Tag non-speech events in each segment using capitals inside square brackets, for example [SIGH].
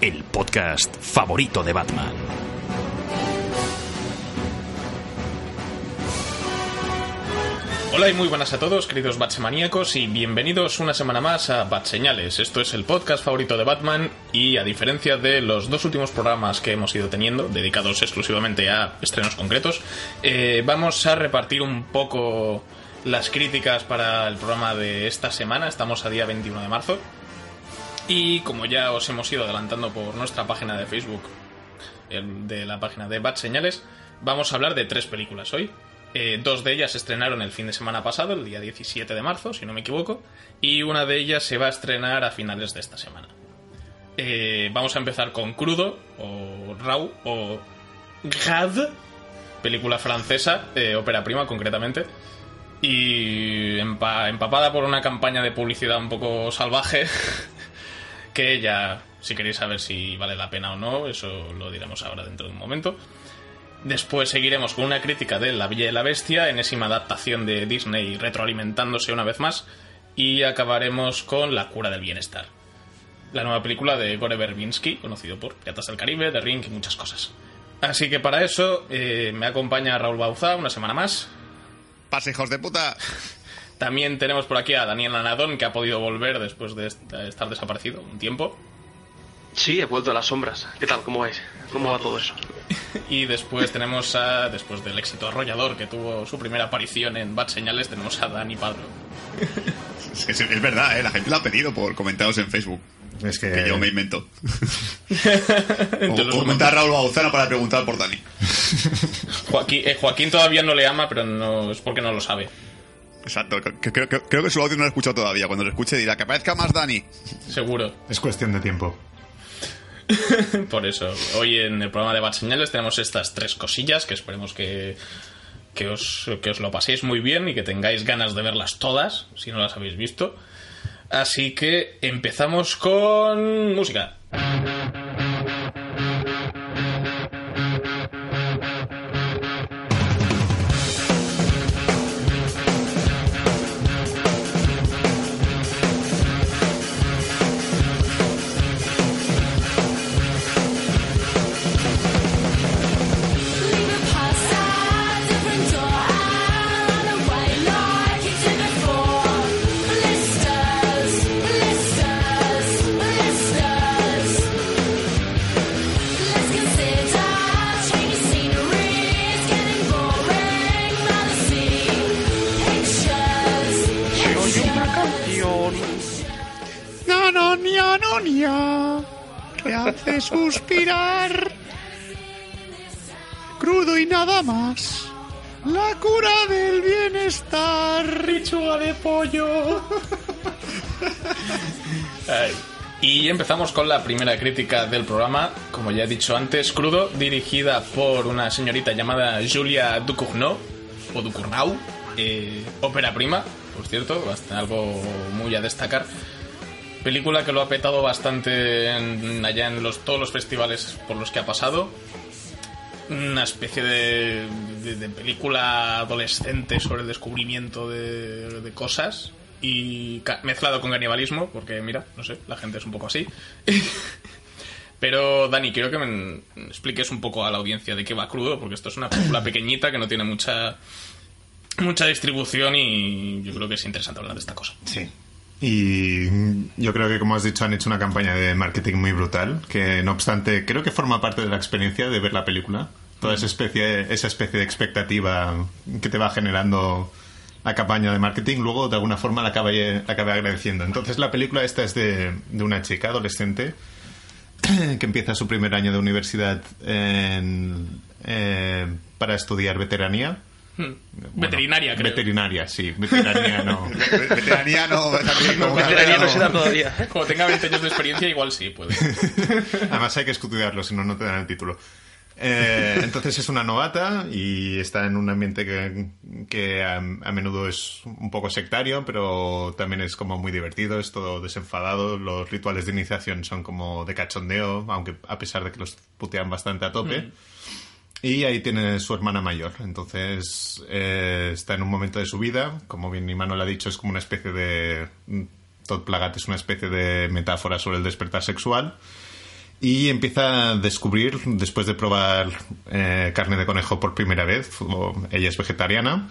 el podcast favorito de Batman. Hola y muy buenas a todos, queridos Batsemaníacos, y bienvenidos una semana más a Bat Señales. Esto es el podcast favorito de Batman y a diferencia de los dos últimos programas que hemos ido teniendo, dedicados exclusivamente a estrenos concretos, eh, vamos a repartir un poco las críticas para el programa de esta semana. Estamos a día 21 de marzo. Y como ya os hemos ido adelantando por nuestra página de Facebook, de la página de Bat Señales, vamos a hablar de tres películas hoy. Eh, dos de ellas estrenaron el fin de semana pasado, el día 17 de marzo, si no me equivoco, y una de ellas se va a estrenar a finales de esta semana. Eh, vamos a empezar con Crudo, o Raw, o Gad, película francesa, eh, ópera prima concretamente, y empa- empapada por una campaña de publicidad un poco salvaje, [LAUGHS] que ya, si queréis saber si vale la pena o no, eso lo diremos ahora dentro de un momento. Después seguiremos con una crítica de La Bella y la Bestia, enésima adaptación de Disney retroalimentándose una vez más, y acabaremos con La cura del bienestar. La nueva película de Gore Verbinski, conocido por Piratas del Caribe, The Ring y muchas cosas. Así que para eso eh, me acompaña Raúl Bauza una semana más. Pase, hijos de puta. También tenemos por aquí a Daniel Anadón, que ha podido volver después de est- estar desaparecido un tiempo. Sí, he vuelto a las sombras. ¿Qué tal? ¿Cómo vais? ¿Cómo va todo eso? [LAUGHS] Y después tenemos a, después del éxito arrollador que tuvo su primera aparición en Bad Señales, tenemos a Dani Padro. Es, que es, es verdad, ¿eh? la gente lo ha pedido por comentarios en Facebook. Es que, Que yo me invento. [LAUGHS] O, comentar a Raúl Bauzano para preguntar por Dani. Joaquín, eh, Joaquín todavía no le ama, pero no es porque no lo sabe. Exacto. que- Creo, creo- creo que su audio no lo he escuchado todavía. Cuando lo escuche dirá que aparezca más Dani. Seguro. es cuestión de tiempo. [LAUGHS] Por eso, hoy en el programa de Bad Señales tenemos estas tres cosillas que esperemos que, que, os, que os lo paséis muy bien y que tengáis ganas de verlas todas, si no las habéis visto. Así que empezamos con música. No, no, no, no. Te hace suspirar. Crudo y nada más. La cura del bienestar. Richuga de pollo. Ay. Y empezamos con la primera crítica del programa, como ya he dicho antes, crudo, dirigida por una señorita llamada Julia Ducournau, o Ducournau, eh, ópera prima, por cierto, algo muy a destacar. Película que lo ha petado bastante en- allá en los, todos los festivales por los que ha pasado. Una especie de, película adolescente sobre el descubrimiento de, cosas y mezclado con canibalismo, porque mira, no sé, la gente es un poco así. [LAUGHS] Pero Dani, quiero que me expliques un poco a la audiencia de qué va crudo, porque esto es una película pequeñita que no tiene mucha mucha distribución y yo creo que es interesante hablar de esta cosa. Sí. Y yo creo que, como has dicho, han hecho una campaña de marketing muy brutal, que no obstante, creo que forma parte de la experiencia de ver la película. Toda esa especie, esa especie de expectativa que te va generando la campaña de marketing, luego de alguna forma la acaba, la acaba agradeciendo. Entonces la película esta es de, de una chica adolescente que empieza su primer año de universidad en, eh, para estudiar veteranía. Bueno, Veterinaria, creo. Veterinaria, sí. Veterinaria no. [LAUGHS] Veteranía no, Veteranía no se da todavía. Como tenga 20 años de experiencia, igual sí puede. [LAUGHS] Además hay que estudiarlo, si no, no te dan el título. Eh, entonces es una novata y está en un ambiente que, que a, a menudo es un poco sectario, pero también es como muy divertido, es todo desenfadado. Los rituales de iniciación son como de cachondeo, aunque a pesar de que los putean bastante a tope. Y ahí tiene su hermana mayor. Entonces eh, está en un momento de su vida. Como bien Imano le ha dicho, es como una especie de. Todd Plagat es una especie de metáfora sobre el despertar sexual. Y empieza a descubrir, después de probar eh, carne de conejo por primera vez, o ella es vegetariana,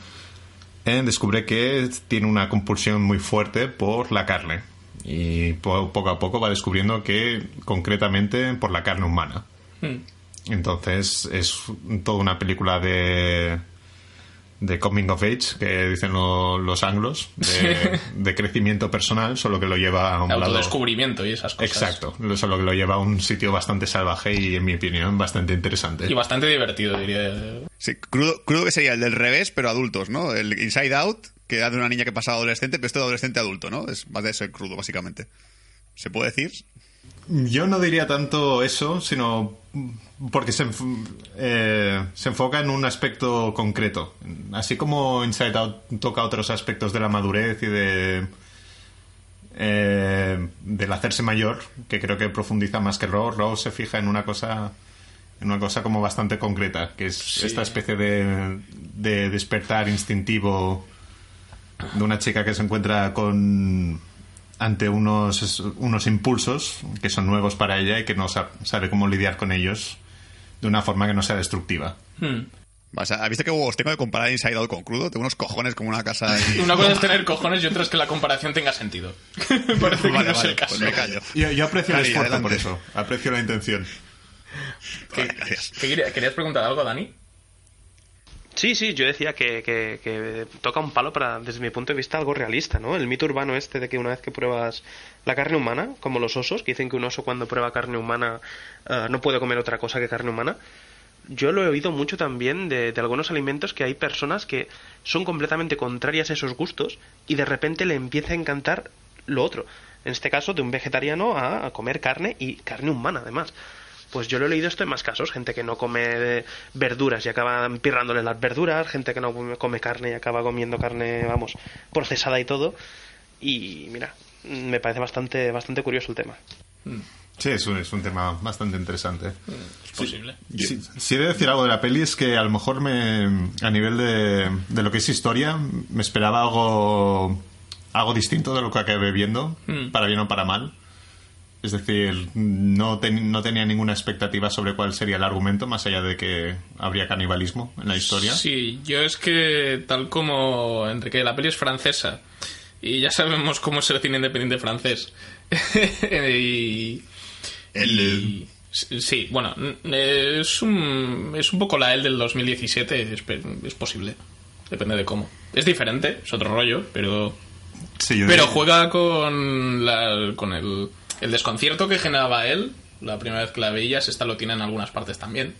eh, descubre que tiene una compulsión muy fuerte por la carne. Y po- poco a poco va descubriendo que, concretamente, por la carne humana. Entonces es toda una película de de coming of age que dicen lo- los anglos de, [LAUGHS] de crecimiento personal solo que lo lleva a un lado Autodescubrimiento y esas cosas. exacto lo- solo que lo lleva a un sitio bastante salvaje y en mi opinión bastante interesante Y bastante divertido, diría. Sí, crudo, crudo que sería el del revés, pero adultos, ¿no? El Inside Out, que era de una niña que pasaba adolescente, pero esto de adolescente adulto, ¿no? Es más de ser crudo, básicamente. ¿Se puede decir? Yo no diría tanto eso, sino porque se, eh, se enfoca en un aspecto concreto. Así como Inside Out toca otros aspectos de la madurez y de eh, del hacerse mayor, que creo que profundiza más que Raw. Raw se fija en una cosa en una cosa como bastante concreta, que es esta especie de, de despertar instintivo de una chica que se encuentra con ante unos, unos impulsos que son nuevos para ella y que no sa- sabe cómo lidiar con ellos de una forma que no sea destructiva. O sea, ¿has visto qué huevos tengo de comparar Inside Out con crudo? Tengo unos cojones como una casa y... [LAUGHS] Una cosa es tener cojones y otra es que la comparación tenga sentido. [LAUGHS] [LAUGHS] Parece que Vale, no es vale, el caso. pues me callo. Yo, yo aprecio el Dani, esfuerzo adelante. por eso, aprecio la intención. ¿Qué quería- ¿Querías preguntar algo, Dani? Sí, sí, yo decía que, que- que toca un palo para, desde mi punto de vista, algo realista, ¿no? El mito urbano este de que una vez que pruebas la carne humana, como los osos, que dicen que un oso cuando prueba carne humana eh, no puede comer otra cosa que carne humana, yo lo he oído mucho también de, de algunos alimentos que hay personas que son completamente contrarias a esos gustos y de repente le empieza a encantar lo otro. En este caso, de un vegetariano a comer carne y carne humana, además. Pues yo lo he leído esto en más casos, gente que no come verduras y acaba pirrándole las verduras, gente que no come carne y acaba comiendo carne, vamos, procesada y todo. Y mira, me parece bastante, bastante curioso el tema. Sí, es un, es un tema bastante interesante. Es posible. Si, si he de decir algo de la peli es que a lo mejor me, a nivel de, de lo que es historia me esperaba algo algo distinto de lo que acabé viendo, para bien o para mal. Es decir, no, ten- no tenía ninguna expectativa sobre cuál sería el argumento, más allá de que habría canibalismo en la historia. Sí, yo es que tal como Enrique, la peli es francesa y ya sabemos cómo es el cine independiente francés. [LAUGHS] y, y- sí, bueno, es un, es un poco la L del 2017, es, posible. Depende de cómo. Es diferente, es otro rollo, pero Sí, yo pero diría- juega con, la- con el, el desconcierto que generaba él la primera vez que la veías. Esta lo tiene en algunas partes también.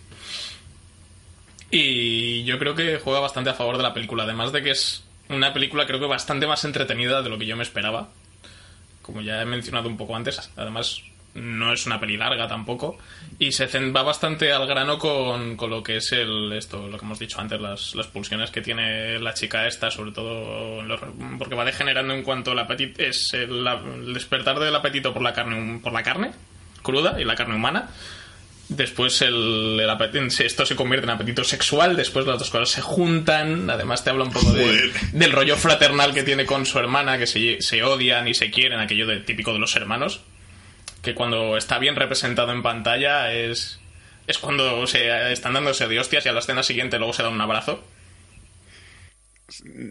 Y yo creo que juega bastante a favor de la película. Además de que es una película creo que bastante más entretenida de lo que yo me esperaba. Como ya he mencionado un poco antes. Además no es una peli larga tampoco. Y se va bastante al grano con, con lo que es el esto, lo que hemos dicho antes, las, las pulsiones que tiene la chica esta, sobre todo porque va degenerando en cuanto al apetito, es el, la- el despertar del apetito por la carne por la carne cruda y la carne humana. Después el, el apetito, esto se convierte en apetito sexual, después las dos cosas se juntan, además te habla un poco de- del rollo fraternal que tiene con su hermana, que se, se odian y se quieren, aquello de, típico de los hermanos, que cuando está bien representado en pantalla es, es cuando se están dándose de hostias y a la escena siguiente luego se da un abrazo.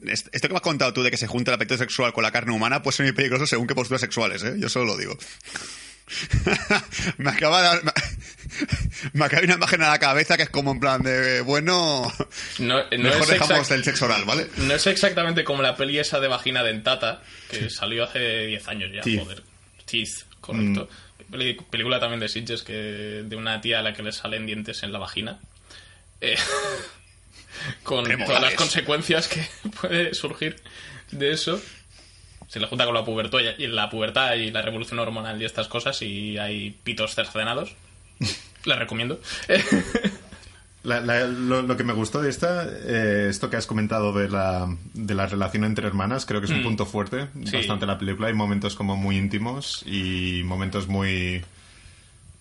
est- esto que me has contado tú de que se junta el apetito sexual con la carne humana puede ser muy peligroso según qué posturas sexuales, ¿eh? Yo solo lo digo. [LAUGHS] me acaba de dar- me, acaba una imagen a la cabeza que es como en plan de, bueno, No, no mejor dejamos el sexo oral, ¿vale? No es exactamente como la peli esa de vagina dentata, que salió hace 10 años ya, Teeth. joder. Teeth, correcto. Peli- película también de Sitges que de una tía a la que le salen dientes en la vagina. Eh, [LAUGHS] con todas las consecuencias que [LAUGHS] puede surgir de eso. Se le junta con la pubertad y la pubertad y la revolución hormonal y estas cosas y hay pitos cercenados. [LAUGHS] Les recomiendo. La- la- lo, lo que me gustó de esta, eh, esto que has comentado de la, de la relación entre hermanas, creo que es un punto fuerte Mm. Sí. bastante la película. Hay momentos como muy íntimos y momentos muy,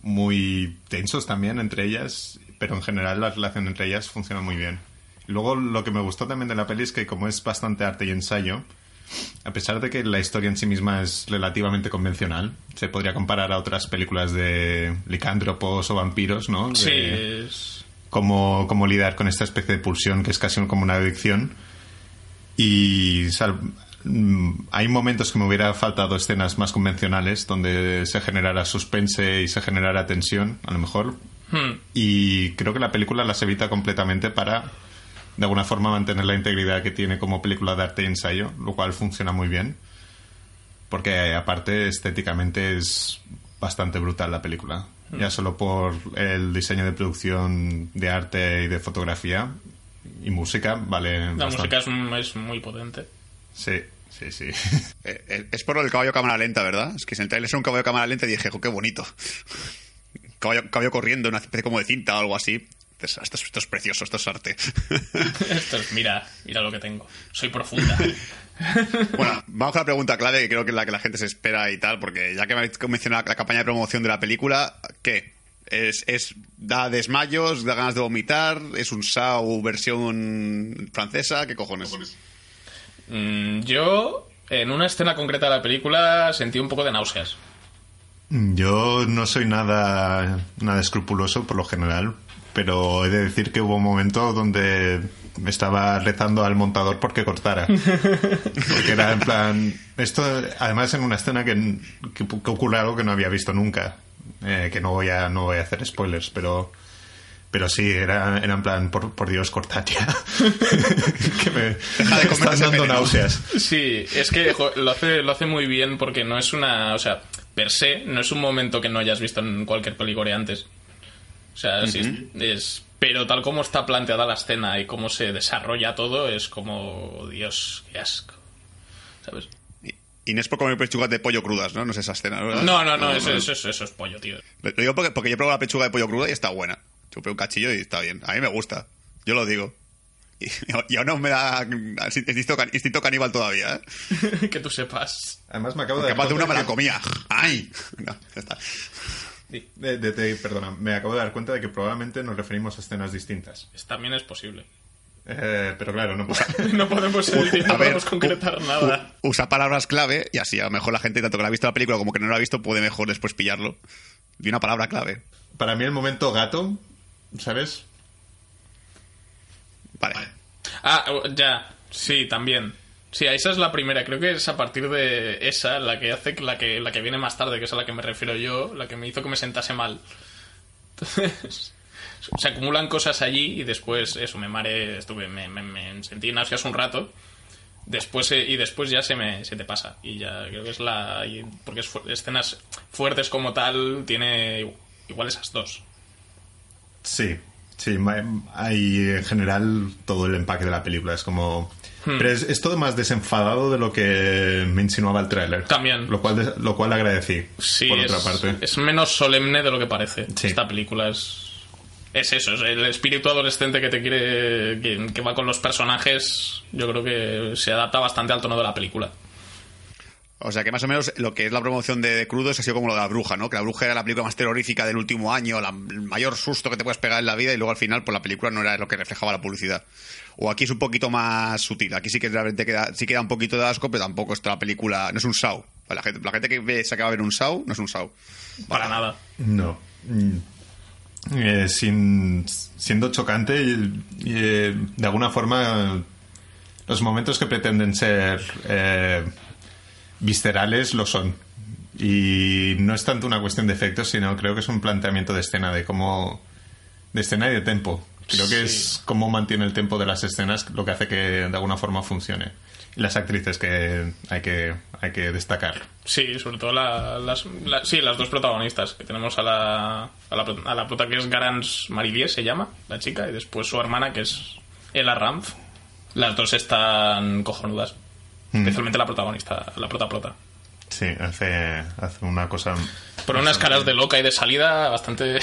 muy tensos también entre ellas, pero en general la relación entre ellas funciona muy bien. Luego lo que me gustó también de la peli es que como es bastante arte y ensayo, a pesar de que la historia en sí misma es relativamente convencional, se podría comparar a otras películas de licántropos o vampiros, ¿no? De- Sí, es... cómo, cómo lidiar con esta especie de pulsión que es casi como una adicción. Y sal- mm, hay momentos que me hubiera faltado escenas más convencionales donde se generara suspense y se generara tensión, a lo mejor. Hmm. Y creo que la película las evita completamente para, de alguna forma, mantener la integridad que tiene como película de arte y ensayo, lo cual funciona muy bien. Porque aparte, estéticamente es bastante brutal la película. Ya solo por el diseño de producción de arte y de fotografía y música, vale. La bastante. música es, es muy potente. Sí, sí, sí. [LAUGHS] Eh, eh, es por lo del caballo cámara lenta, ¿verdad? Es que si en el trailer es un caballo cámara lenta y dije, "Jo, qué bonito. [LAUGHS] Caballo, caballo corriendo, una especie como de cinta o algo así. Esto es, esto es- esto es precioso, esto es arte. [LAUGHS] Esto es, mira, mira lo que tengo. Soy profunda. [LAUGHS] Bueno, vamos con la pregunta clave, que creo que es la que la gente se espera y tal, porque ya que me habéis mencionado la campaña de promoción de la película, ¿qué? ¿Es, es da desmayos, da ganas de vomitar? ¿Es un SAU versión francesa? ¿Qué cojones? Mm, yo, en una escena concreta de la película, sentí un poco de náuseas. Yo no soy nada, nada escrupuloso por lo general, pero he de decir que hubo un momento donde me estaba rezando al montador porque cortara. [LAUGHS] Porque era en plan. Esto, además, en una escena que, que, que ocurre algo que no había visto nunca. Eh, que no voy a no voy a hacer spoilers, pero. Pero sí, era, era en plan, por, por Dios, cortad ya. [LAUGHS] que me, Deja de me están dando veneno. náuseas. Sí, es que jo, lo hace, lo hace muy bien porque no es una. O sea, per se, no es un momento que no hayas visto en cualquier película antes. O sea, sí, es, es- Pero tal como está planteada la escena y cómo se desarrolla todo, es como. Dios, qué asco. ¿Sabes? No es por comer pechugas de pollo crudas, ¿no? No es esa escena, ¿verdad? No, no, no, eso, eso, eso, eso es pollo, tío. Lo digo porque, porque yo probé la pechuga de pollo cruda y está buena. Chupé un cachillo y está bien. A mí me gusta. Yo lo digo. Y, [LAUGHS] y aún no me da instinto, can- instinto caníbal todavía, ¿eh? [LAUGHS] que tú sepas. Además, me acabo de Porque dar más de una cuenta me la que- comía. ¡Ay! [LAUGHS] No, ya está. De- de- de- perdona, me acabo de dar cuenta de que probablemente nos referimos a escenas distintas. Es- También es posible. Eh, pero claro, no [LAUGHS] podemos, no A ver, podemos concretar u- nada. u- usa palabras clave y así a lo mejor la gente, tanto que la ha visto la película como que no la ha visto, puede mejor después pillarlo. Y una palabra clave. Para mí el momento gato, ¿sabes? Vale. Ah, ya, sí, también. Sí, esa es la primera. Creo que es a partir de esa la que hace la que la que viene más tarde, que es a la que me refiero yo, la que me hizo que me sentase mal. Entonces, [LAUGHS] se acumulan cosas allí y después eso me mare, estuve me, me- sentí náuseas un rato. Después eh, y después ya se me se te pasa y ya creo que es la porque es escenas fuertes como tal tiene igual esas dos. Sí, sí. Hay en general todo el empaque de la película. Es como. Hmm. Pero es, es todo más desenfadado de lo que me insinuaba el tráiler. También. Lo cual, lo cual agradecí. Sí, por es, otra parte. es menos solemne de lo que parece. Sí. Esta película es. Es eso, es el espíritu adolescente que te quiere. Que, que va con los personajes. Yo creo que se adapta bastante al tono de la película. O sea que más o menos lo que es la promoción de, de Crudos ha sido como lo de la bruja, ¿no? Que la bruja era la película más terrorífica del último año, la- el mayor susto que te puedes pegar en la vida y luego al final pues la película no era lo que reflejaba la publicidad. O aquí es un poquito más sutil, aquí sí que realmente queda, sí queda un poquito de asco, pero tampoco está la película, no es un Saw. La gente, la gente que ve, se acaba de ver un Saw, no es un Saw. Para nada. No. Mm. Eh, sin, siendo chocante, eh, de alguna forma los momentos que pretenden ser eh, viscerales lo son. Y no es tanto una cuestión de efectos, sino creo que es un planteamiento de escena, de cómo. de escena y de tempo. Creo que es cómo mantiene el tempo de las escenas lo que hace que de alguna forma funcione. Y las actrices que hay que, hay que destacar. Sí, sobre todo la- las, la- sí, las dos protagonistas. Que tenemos a la, a la, a la prota que es Garance Marivier, se llama, la chica, y después su hermana que es Ella Ramph. Las dos están cojonudas. Especialmente la protagonista, la prota prota. Sí, hace, hace una cosa. Por unas caras de loca y de salida bastante, A veces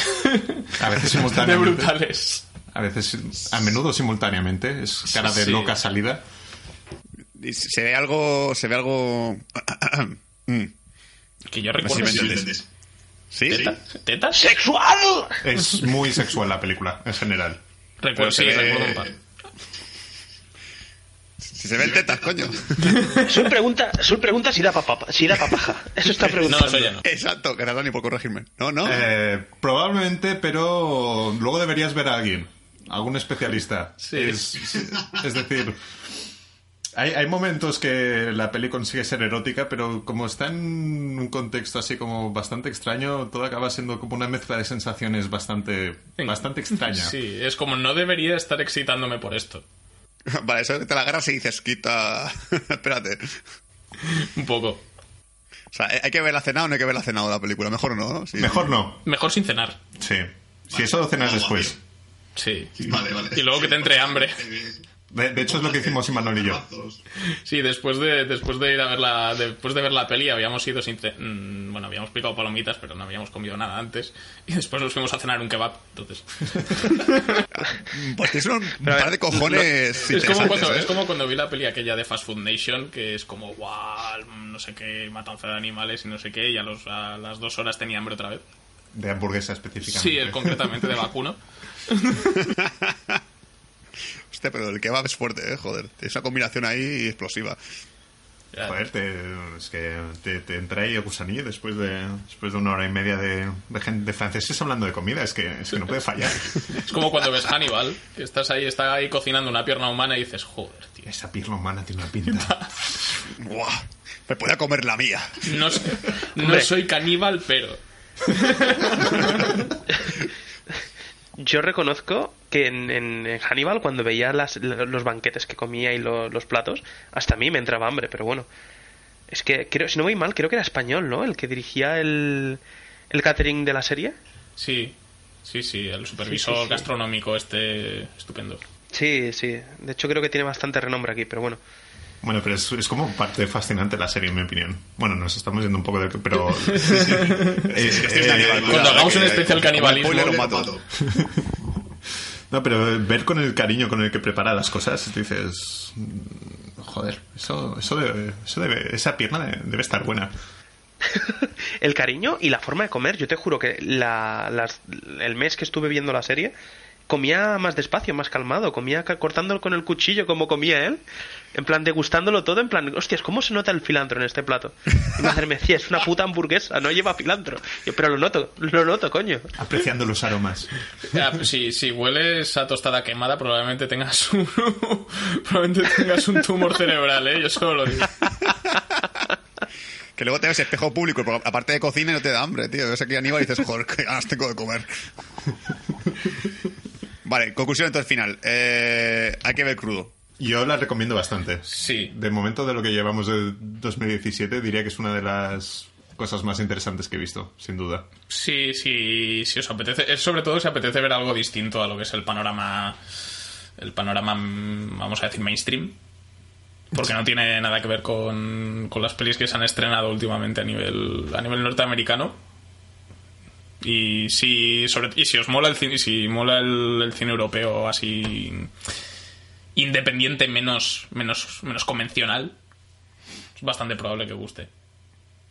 bastante [LAUGHS] simultáneamente. brutales. A veces, a menudo simultáneamente. Es cara de Sí. loca salida. Y se ve algo. Se ve algo. [CLEARS THROAT] Mm. Que yo recuerdo. sí. ¿Sí? ¿Teta? ¿Tetas? ¡Sexual! Es muy sexual la película, en general. Recuerdo, Pero sí, se ve- recuerdo un par. Si se ven tetas, coño. Sul pregunta, Sul pregunta si da papá, si da papaja. Eso está No, preguntando. eso ya no. Exacto, gracias Dani por corregirme. No, no. Eh, probablemente, pero luego deberías ver a alguien, algún especialista. Sí. Es, es decir, hay, hay momentos que la peli consigue ser erótica, pero como está en un contexto así como bastante extraño, todo acaba siendo como una mezcla de sensaciones bastante, bastante extraña. Sí, es como no debería estar excitándome por esto. [LAUGHS] Vale, eso te la agarras y dices, quita. [LAUGHS] Espérate. Un poco. O sea, ¿hay que verla cenado o no hay que verla cenado la película? Mejor no, ¿no? Sí. Mejor no, Mejor sin cenar. sí. Si eso lo cenas después. Sí. Vale, vale. Y luego que te entre hambre. De, de hecho, es lo que hicimos Imanol y yo. Sí, después de, después de ir a ver la, después de ver la peli habíamos ido sin mm, bueno, habíamos picado palomitas, pero no habíamos comido nada antes. Y después nos fuimos a cenar un kebab. Entonces, [LAUGHS] Pues tienes un, par de cojones es como, cuando, ¿eh? es como cuando vi la peli aquella de Fast Food Nation, que es como, wow, no sé qué, matanza de animales y no sé qué, y a, los, a las dos horas tenía hambre otra vez. De hamburguesa específicamente. Sí, el, concretamente de vacuno. [LAUGHS] Pero el kebab es fuerte, ¿eh? Joder. Es una combinación ahí explosiva. Joder, te, es que te, te entra ahí el gusanillo después de, después de una hora y media de, de, gente, de franceses hablando de comida. Es que, es que no puede fallar. [LAUGHS] Es como cuando ves Hannibal, que estás ahí, está ahí cocinando una pierna humana y dices, joder, tío. Esa pierna humana tiene una pinta. [LAUGHS] Buah. Me podía comer la mía. No, no soy caníbal, pero... [LAUGHS] Yo reconozco que en, en- en Hannibal, cuando veía las- los banquetes que comía y lo- los platos, hasta a mí me entraba hambre, pero bueno. Es que, creo, si no voy mal, creo que era español, ¿no? El que dirigía el, el catering de la serie. Sí, sí, sí, el supervisor Sí, sí, sí. gastronómico este estupendo. Sí, sí. De hecho, creo que tiene bastante renombre aquí, pero bueno. Bueno, pero es, es como parte fascinante la serie, en mi opinión. Bueno, nos estamos yendo un poco del... Pero... [LAUGHS] Eh, eh, Cuando hagamos un especial canibalismo- spoiler, mato. mato. [LAUGHS] No, pero ver con el cariño con el que prepara las cosas, dices... Joder, eso, eso, debe, eso debe- esa pierna de- debe estar buena. [LAUGHS] El cariño y la forma de comer. Yo te juro que la, las- el mes que estuve viendo la serie comía más despacio, más calmado. Comía cortándolo con el cuchillo como comía él. En plan, degustándolo todo. En plan, hostias, ¿cómo se nota el cilantro en este plato? Y mi madre me decía, es una puta hamburguesa, no lleva cilantro. Yo, pero lo noto, lo noto, coño. Apreciando los aromas. Ya, pues si, si hueles a tostada quemada, probablemente tengas [LAUGHS] un, probablemente tengas un tumor cerebral, ¿eh? Yo solo lo digo. Que luego te ves espejo público, aparte de cocina no te da hambre, tío. Ves aquí a Aníbal y dices, joder, que ganas tengo de comer. Vale, conclusión entonces final. Eh, hay que ver crudo. Yo la recomiendo bastante. Sí. De momento de lo que llevamos de 2017, diría que es una de las cosas más interesantes que he visto, sin duda. Sí, sí, si os apetece, es sobre todo si apetece ver algo distinto a lo que es el panorama, el panorama, mm, vamos a decir, mainstream. Porque no tiene nada que ver con, con las pelis que se han estrenado últimamente a nivel, a nivel norteamericano. Y si, sobre, y si os mola el cine, si mola el, el cine europeo así independiente menos, menos, menos convencional, es bastante probable que guste.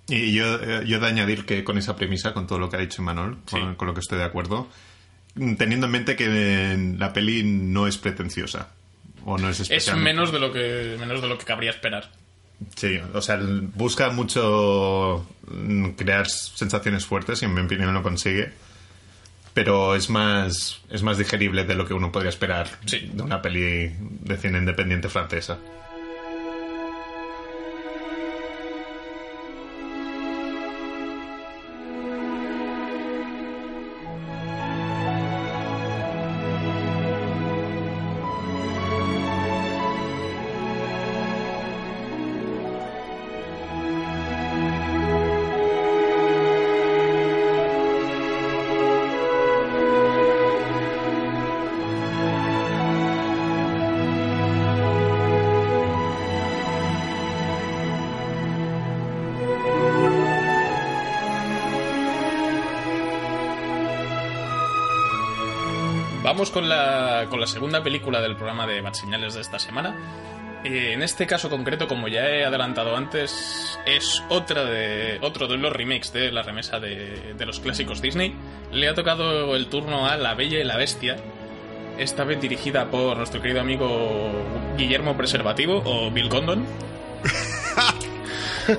Y yo, eh, yo de añadir que con esa premisa, con todo lo que ha dicho Manuel, con, Sí. con lo que estoy de acuerdo, mm, teniendo en mente que eh, la peli no es pretenciosa. O no es Es menos de lo que, menos de lo que cabría esperar. Sí, o sea, busca mucho mm, crear sensaciones fuertes y en mi opinión lo consigue. pero es más, es más digerible de lo que uno podría esperar Sí. de una peli de cine independiente francesa. Vamos con la, con la segunda película del programa de Bad Señales de esta semana. Eh, en este caso concreto, como ya he adelantado antes, es otra de, otro de los remakes de la remesa de, de los clásicos Disney. Le ha tocado el turno a La Bella y la Bestia, esta vez dirigida por nuestro querido amigo Guillermo Preservativo o Bill Condon. [LAUGHS]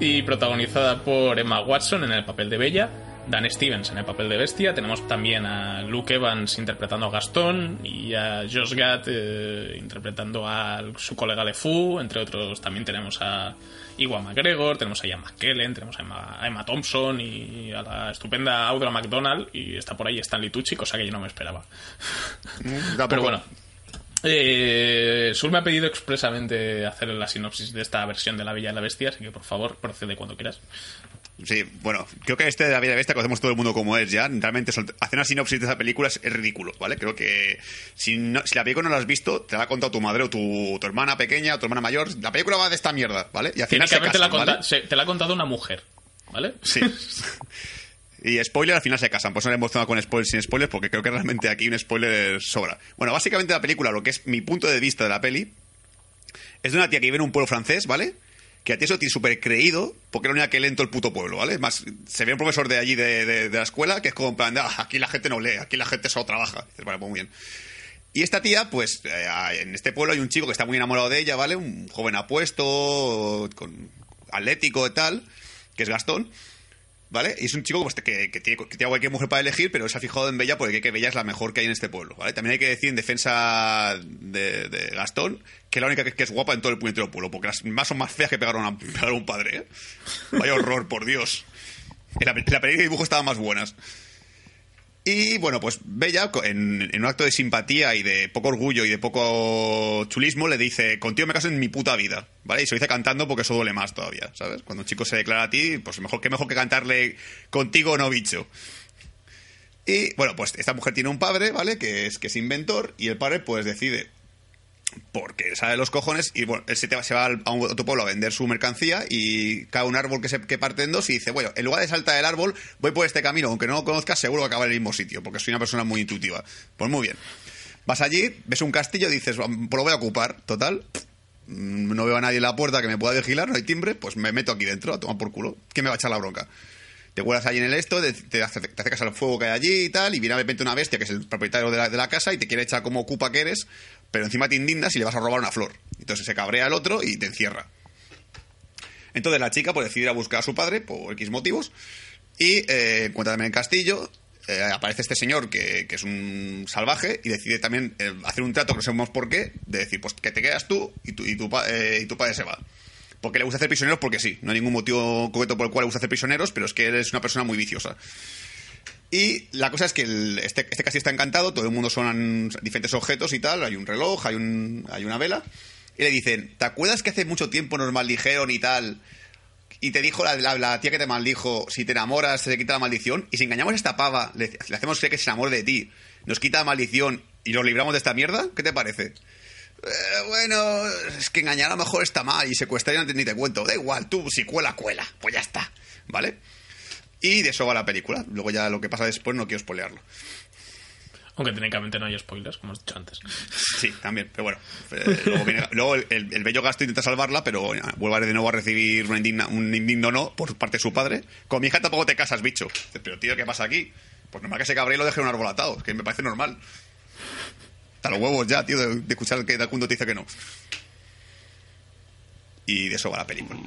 y protagonizada por Emma Watson en el papel de Bella, Dan Stevens en el papel de Bestia, tenemos también a Luke Evans interpretando a Gastón y a Josh Gad eh, interpretando a su colega LeFou, entre otros también tenemos a Iwan McGregor, tenemos a Ian McKellen, tenemos a Emma, a Emma Thompson y a la estupenda Audra McDonald. Y está por ahí Stanley Tucci, cosa que yo no me esperaba. Pero bueno, eh, Sul me ha pedido expresamente hacer la sinopsis de esta versión de La Bella y la Bestia, así que por favor procede cuando quieras. Sí, bueno, creo que este de la la Bestia conocemos todo el mundo como es ya. Realmente hacer una sinopsis de esa película es, ridículo, ¿vale? Creo que si, no- si la película no la has visto, te la ha contado tu madre o tu, tu hermana pequeña o tu hermana mayor. La película va de esta mierda, ¿vale? Y al final se Técnicamente la casan, conta- ¿vale? se- te la ha contado una mujer, ¿vale? Sí. Y spoiler, al final se casan. Por eso no hemos tomado con spoilers sin spoilers, porque creo que realmente aquí un spoiler sobra. Bueno, básicamente la película, lo que es mi punto de vista de la peli, es de una tía que vive en un pueblo francés, ¿vale? Que a ti eso tiene súper creído, porque era la que lee en todo el puto pueblo, ¿vale? Más, se ve un profesor de allí de, de- la escuela que es como en plan, "Ah, aquí la gente no lee, aquí la gente solo trabaja. Dices, Vale, pues muy bien. Y esta tía, pues, eh, en este pueblo hay un chico que está muy enamorado de ella, ¿vale? Un joven apuesto, con, atlético y tal, que es Gastón. ¿Vale? Y es un chico pues, que, que tiene, que tiene cualquier mujer para elegir, pero se ha fijado en Bella porque que Bella es la mejor que hay en este pueblo, ¿vale? También hay que decir en defensa de, Gastón que es la única que, es guapa en todo el puñetero pueblo, porque las más son más feas que pegaron a, [LAUGHS] un padre, ¿eh? Vaya horror, por Dios. La, en la película de dibujo estaban más buenas. Y bueno, pues Bella, en un acto de simpatía y de poco orgullo y de poco chulismo, le dice, contigo me caso en mi puta vida, ¿vale? Y se lo dice cantando porque eso duele más todavía, ¿sabes? Cuando un chico se declara a ti, pues mejor que mejor que cantarle contigo no bicho. Y bueno, pues esta mujer tiene un padre, ¿vale? Que es, que es inventor y el padre pues decide porque sabe los cojones y bueno, él se, te va- se va a, otro pueblo a vender su mercancía y cae un árbol que se que parte en dos y dice, bueno, en lugar de saltar del árbol, voy por este camino, aunque no lo conozcas, seguro que acaba en el mismo sitio, porque soy una persona muy intuitiva. Pues muy bien. Vas allí, ves un castillo, dices, pues lo voy a ocupar, total. mm, No veo a nadie en la puerta que me pueda vigilar, no hay timbre, pues me meto aquí dentro, a tomar por culo. ¿Quién me va a echar la bronca? Te cuelas allí en el esto, te acercas al fuego que hay allí y tal, y viene de repente una bestia que es el propietario de la, de la casa y te quiere echar como ocupa que eres, pero encima te indignas y le vas a robar una flor. Entonces se cabrea el otro y te encierra. Entonces la chica pues decide ir a buscar a su padre por X motivos y eh, encuentra también el castillo. eh, aparece este señor que, que es un salvaje y decide también eh, hacer un trato que no sabemos por qué, de decir, pues que te quedas tú y tu, y tu, eh, y tu padre se va. Porque le gusta hacer prisioneros porque sí, no hay ningún motivo concreto por el cual le gusta hacer prisioneros, pero es que él es una persona muy viciosa. Y la cosa es que este, este castillo está encantado, todo el mundo son diferentes objetos y tal, hay un reloj, hay, un, hay una vela, y le dicen, ¿te acuerdas que hace mucho tiempo nos maldijeron y tal? Y te dijo la, la- tía que te maldijo, si te enamoras se te quita la maldición, y si engañamos a esta pava, le, hacemos que se enamore de ti, nos quita la maldición y nos libramos de esta mierda, ¿qué te parece? "Eh, bueno, es que engañar a lo mejor está mal y secuestrar ni te cuento. Da igual, tú si cuela, cuela. Pues ya está, ¿vale? Y de eso va la película. Luego ya lo que pasa después no quiero spoilearlo. Aunque técnicamente no hay spoilers, como has dicho antes. Sí, también, pero bueno. eh, luego viene- [LAUGHS] luego el, el- el bello gasto intenta salvarla, pero eh, vuelve de nuevo a recibir un, indigna- un indigno no por parte de su padre. Con mi hija tampoco te casas, bicho. Pero tío, ¿qué pasa aquí? Pues normal que se cabre y lo deje en un árbol atado. Que me parece normal. Hasta los huevos ya, tío, de, de escuchar que Dacundo te dice que no. Y de eso va la película.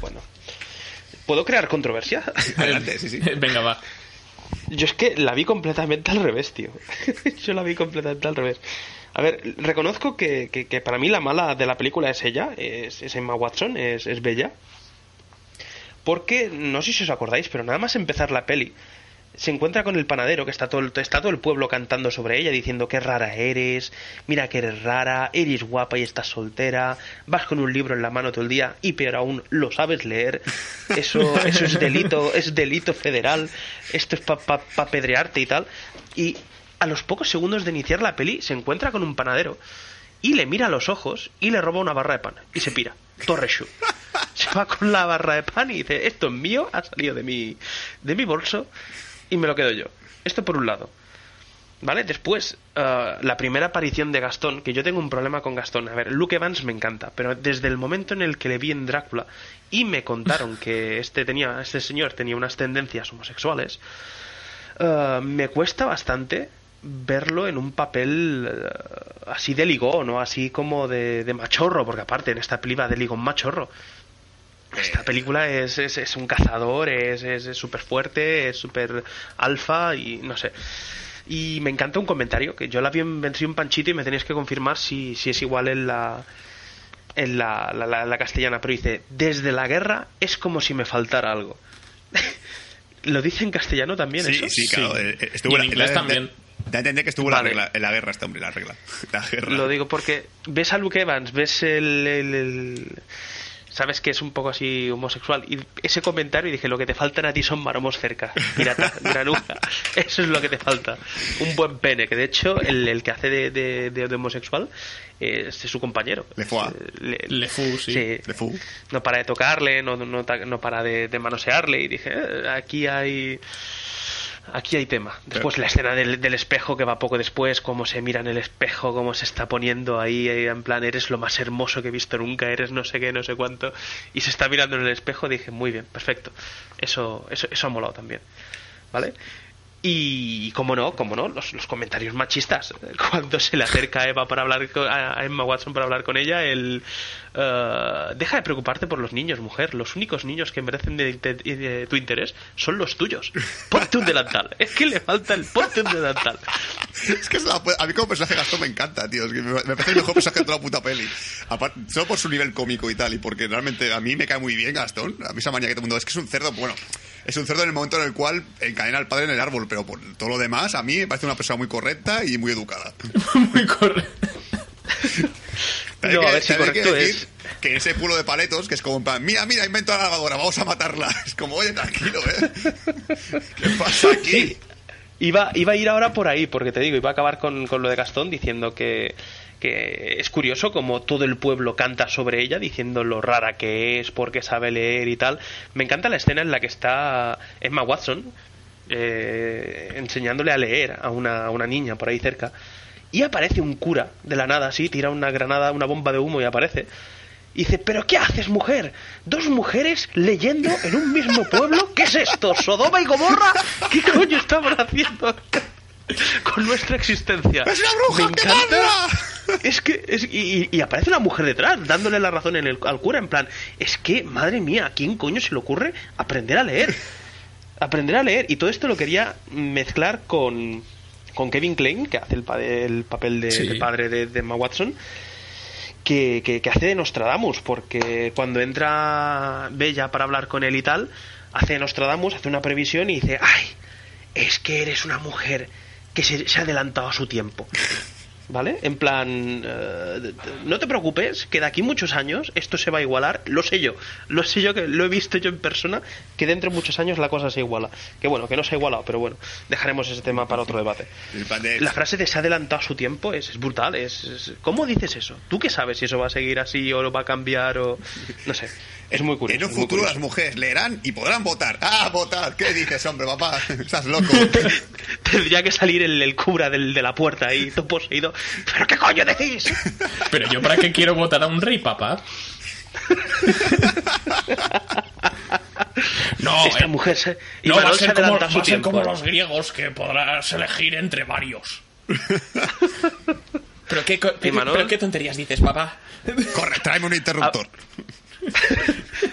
Bueno. ¿Puedo crear controversia? [LAUGHS] Adelante, sí, sí. [LAUGHS] Venga, va. Yo es que la vi completamente al revés, tío. [LAUGHS] Yo la vi completamente al revés. A ver, reconozco que, que- que para mí la mala de la película es ella, es, es Emma Watson, es, es bella. Porque, no sé si os acordáis, pero nada más empezar la peli, se encuentra con el panadero, que está todo, el- está todo el pueblo cantando sobre ella, diciendo qué rara eres, mira que eres rara, eres guapa y estás soltera, vas con un libro en la mano todo el día y peor aún, lo sabes leer. [LAUGHS] Eso, eso es delito, es delito federal, esto es para pa, pa apedrearte y tal. Y a los pocos segundos de iniciar la peli se encuentra con un panadero y le mira a los ojos y le roba una barra de pan y se pira. Torreshu. Se va con la barra de pan y dice, esto es mío, ha salido de mi, de mi bolso y me lo quedo yo. Esto por un lado. ¿Vale? Después, eh, la primera aparición de Gastón, que yo tengo un problema con Gastón. A ver, Luke Evans me encanta, pero desde el momento en el que le vi en Drácula y me contaron que [LAUGHS] este, tenía, este señor tenía unas tendencias homosexuales, eh, me cuesta bastante verlo en un papel eh, así de ligón, ¿no? Así como de, de machorro, porque aparte en esta peli va de ligón machorro. Esta película es, es, es un cazador, es súper fuerte, es súper alfa y no sé. Y me encanta un comentario, que yo la vi en versión panchito y me tenéis que confirmar si, si es igual en la en la, la, la- la castellana, pero dice, desde la guerra es como si me faltara algo. [LAUGHS] ¿Lo dice en castellano también Sí, eso? sí, claro. Sí. eh, eh, Y Estuvo en la- inglés la- también. Da a entender que estuvo en la regla- en la guerra, este hombre, la regla. [LAUGHS] La guerra. Lo digo porque ves a Luke Evans, ves el, el- el- sabes que es un poco así homosexual y ese comentario y dije lo que te faltan a ti son maromos cerca, pirata, [LAUGHS] granuja, eso es lo que te falta, un buen pene, que de hecho el, el que hace de, de- de- de homosexual es, es su compañero, Le Foix. Le- Le Fou, sí. Le Fu. no para de tocarle, no, no, no para de, de manosearle y dije, "Eh, aquí hay aquí hay tema. Después la escena del, del espejo que va poco después, cómo se mira en el espejo, cómo se está poniendo ahí, eh, en plan, eres lo más hermoso que he visto nunca, eres no sé qué, no sé cuánto, y se está mirando en el espejo, dije, muy bien, perfecto. Eso, eso, eso ha molado también. ¿Vale? Y como no, como no, los, los comentarios machistas. [LAUGHS] Cuando se le acerca a Eva para hablar a Emma Watson para hablar con ella, el eh, deja de preocuparte por los niños, mujer. Los únicos niños que merecen de, tu interés son los tuyos. Ponte un delantal. Es que le falta el ponte un delantal. [LAUGHS] Es que la- a mí como personaje Gastón me encanta, tío. Me, parece el mejor personaje de toda la puta peli. Solo por su nivel cómico y tal, y porque realmente a mí me cae muy bien Gastón. A mí esa manía que todo el mundo... Es que es un cerdo, bueno... Es un cerdo en el momento en el cual encadena al padre en el árbol, pero por todo lo demás, a mí me parece una persona muy correcta y muy educada. [LAUGHS] Muy correcto. También [LAUGHS] No, a que- ver si que correcto decir es. Que ese pulo de paletos, que es como en plan, mira, mira, invento la lavadora, vamos a matarla. [LAUGHS] Es como, oye, tranquilo, ¿eh? ¿Qué pasa aquí? Sí, iba, iba a ir ahora por ahí, porque te digo, iba a acabar con, con lo de Gastón diciendo que, es curioso como todo el pueblo canta sobre ella, diciendo lo rara que es, porque sabe leer y tal. Me encanta la escena en la que está Emma Watson eh, enseñándole a leer a una, a una niña por ahí cerca. Y aparece un cura de la nada, así, tira una granada, una bomba de humo y aparece. Y dice, ¿pero qué haces, mujer? ¿Dos mujeres leyendo en un mismo pueblo? ¿Qué es esto? ¿Sodoma y Gomorra? ¿Qué coño estamos haciendo [LAUGHS] con nuestra existencia? ¡Es una bruja, Me encanta. Es que, es, y, y aparece una mujer detrás, dándole la razón en el, al cura, en plan, es que, madre mía, ¿a quién coño se le ocurre aprender a leer? Aprender a leer. Y todo esto lo quería mezclar con, con Kevin Klein, que hace el, pa- el papel de, Sí. de padre de, de Emma Watson, que, que, que hace de Nostradamus, porque cuando entra Bella para hablar con él y tal, hace de Nostradamus, hace una previsión y dice, ay, es que eres una mujer que se, se ha adelantado a su tiempo. ¿Vale? En plan, eh, no te preocupes, que de aquí muchos años esto se va a igualar, lo sé yo, lo sé yo que lo he visto yo en persona, que dentro de muchos años la cosa se iguala. Que bueno, que no se ha igualado, pero bueno, dejaremos ese tema para otro debate. La frase de se ha adelantado a su tiempo es, es brutal. Es, es- ¿Cómo dices eso? ¿Tú qué sabes si eso va a seguir así o lo va a cambiar o...? No sé. Es muy curioso. En un futuro las mujeres leerán y podrán votar. ¡Ah, votar! ¿Qué dices, hombre, papá? [LAUGHS] Estás loco. [LAUGHS] Tendría que salir el, el cura del- de la puerta ahí, todo poseído. ¿Pero qué coño decís? [LAUGHS] Pero yo, ¿para qué quiero votar a un rey, papá? No, Esta eh, mujer se... y no va a ser, como, a va a ser como los griegos que podrás elegir entre varios. ¿Pero qué, pero qué tonterías dices, papá? Corre, tráeme un interruptor. Ah.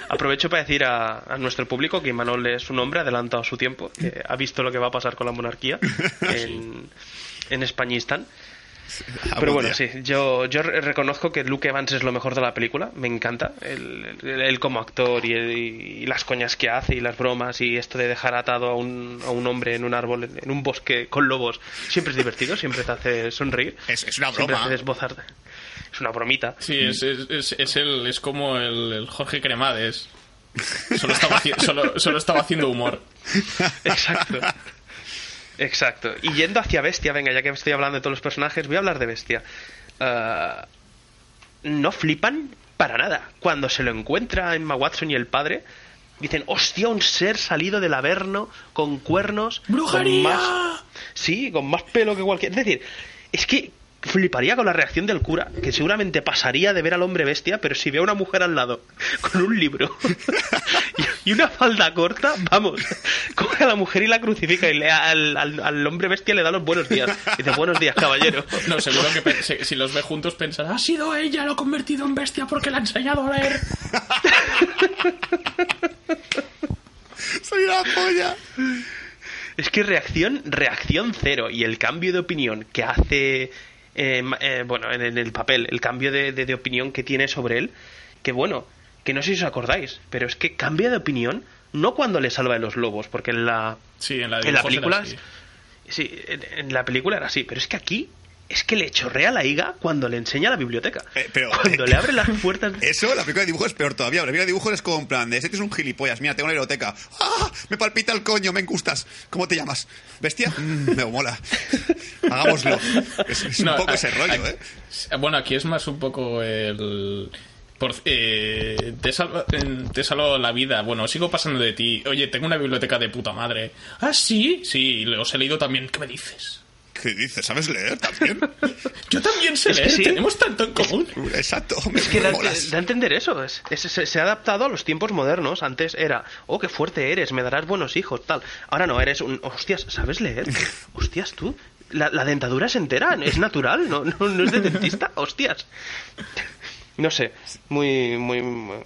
Aprovecho para decir a, a nuestro público que Imanol es un hombre adelantado a su tiempo, que ha visto lo que va a pasar con la monarquía [LAUGHS] en, en Españistán. Pero bueno, sí, yo, yo re- reconozco que Luke Evans es lo mejor de la película, me encanta, él, él- él como actor y, y las coñas que hace y las bromas y esto de dejar atado a un, a un hombre en un árbol, en un bosque con lobos, siempre es divertido, siempre te hace sonreír. Es, es una Siempre broma. hace desbozarte. Es una bromita. Sí, es, es, es, es el, es como el, el Jorge Cremades. Solo estaba, solo, solo estaba haciendo humor. Exacto. Exacto. Y yendo hacia Bestia, venga, ya que estoy hablando de todos los personajes, voy a hablar de Bestia. Ah, no flipan para nada. Cuando se lo encuentra Emma Watson y el padre, dicen, hostia, un ser salido del Averno con cuernos. ¡Brujería! Con más, sí, con más pelo que cualquier. Es decir, es que fliparía con la reacción del cura, que seguramente pasaría de ver al hombre bestia, pero si ve a una mujer al lado [LAUGHS] con un libro [LAUGHS] y una falda corta, vamos, [LAUGHS] coge a la mujer y la crucifica y le, al, al- al hombre bestia le da los buenos días. Y dice, buenos días, caballero. No, seguro que si, si los ve juntos pensará, ha sido ella, lo ha convertido en bestia porque le ha enseñado a leer. Soy una polla. Es que reacción, reacción cero. Y el cambio de opinión que hace, eh, eh, bueno, en, en el papel, el cambio de, de- de opinión que tiene sobre él, que bueno, que no sé si os acordáis, pero es que cambia de opinión no cuando le salva de los lobos, porque en la, Sí, en la, en película, sí, en, en la película era así, pero es que aquí es que le chorrea la higa cuando le enseña la biblioteca. Eh, pero- cuando le abre las [LAUGHS] puertas. Eso, la película de dibujos es peor todavía. La película de dibujos es como en plan de este es un gilipollas. Mira, tengo una biblioteca. ¡Ah! Me palpita el coño, me gustas. ¿Cómo te llamas? ¿Bestia? Mm, me mola. Hagámoslo. Es, es un poco a- ese rollo, a- ¿eh? Bueno, aquí es más un poco el... Por, eh, te, salva, eh, te salvo la vida. Bueno, sigo pasando de ti. Oye, tengo una biblioteca de puta madre. ¿Ah, sí? Sí, los he leído también. ¿Qué me dices? ¿Qué dices? ¿Sabes leer también? [LAUGHS] Yo también sé Es que leer. sí. Tenemos tanto en común. Exacto. Me, Es que me da, molas. da a entender eso. Es, es- se, se ha adaptado a los tiempos modernos. Antes era, oh, qué fuerte eres, me darás buenos hijos, tal. Ahora no, eres un, hostias, ¿sabes leer? [LAUGHS] Hostias, tú. La, la dentadura es entera, es natural, no, no, no es de dentista, hostias. No sé, muy, muy, muy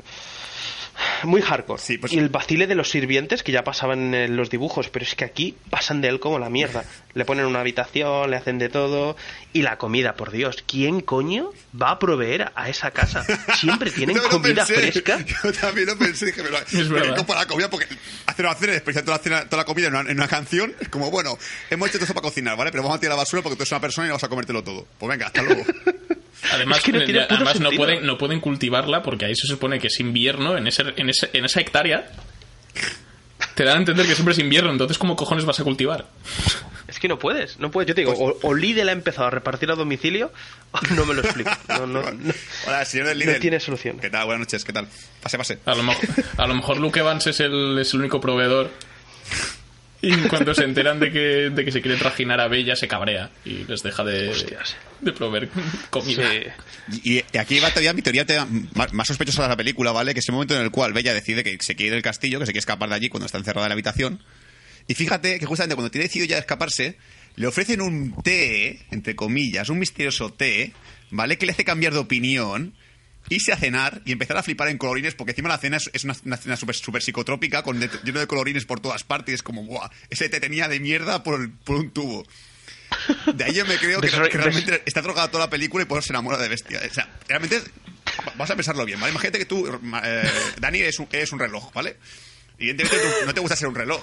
hardcore. Sí, pues- Y el vacile de los sirvientes que ya pasaban en los dibujos, pero es que aquí pasan de él como la mierda. [LAUGHS] Le ponen una habitación, le hacen de todo. Y la comida, por Dios, ¿quién coño va a proveer a esa casa? Siempre [LAUGHS] tienen comida pensé. fresca. [LAUGHS] Yo también lo pensé. Dije, pero, Es verdad. para la comida, porque hacer una cena, desperdiciar toda la, cena- toda la comida en una, en una canción, es como, bueno, hemos hecho todo esto para cocinar, ¿vale? Pero vamos a tirar la basura porque tú eres una persona y vamos a comértelo todo. Pues venga, hasta luego. Además, Es que no tiene eh, puto además no, pueden, no pueden cultivarla porque ahí se supone que es invierno en, ese, en, ese- en esa hectárea. Te dan a entender que siempre es invierno, entonces ¿cómo cojones vas a cultivar? Es que no puedes, no puedes. Yo te digo, Pues o, o Lidl ha empezado a repartir a domicilio, o [LAUGHS] no me lo explico. No, no, no. Hola, señor del líder. No tiene solución. ¿Qué tal? Buenas noches, ¿qué tal? Pase, pase. A lo mejor, a lo mejor Luke Evans es el, es el único proveedor. Y cuando se enteran de que, de que se quiere trajinar a Bella, se cabrea y les deja de, Hostias. de proveer comida. Sí. Y, y aquí va todavía mi teoría te- más, más sospechosa de la película, ¿vale? Que es el momento en el cual Bella decide que se quiere ir del castillo, que se quiere escapar de allí cuando está encerrada en la habitación. Y fíjate que justamente cuando tiene decidido ya escaparse, le ofrecen un té, entre comillas, un misterioso té, ¿vale? Que le hace cambiar de opinión, irse a cenar y empezar a flipar en colorines, porque encima la cena es, es una, una cena súper super psicotrópica, con de- lleno de colorines por todas partes, y es como, ¡buah! Ese té tenía de mierda por, el- por un tubo. De ahí yo me creo que, que realmente está drogada toda la película y por eso se enamora de Bestia. O sea, realmente vas a pensarlo bien, ¿vale? Imagínate que tú, eh, Dani, eres un, eres un reloj, ¿vale? Evidentemente no te gusta ser un reloj.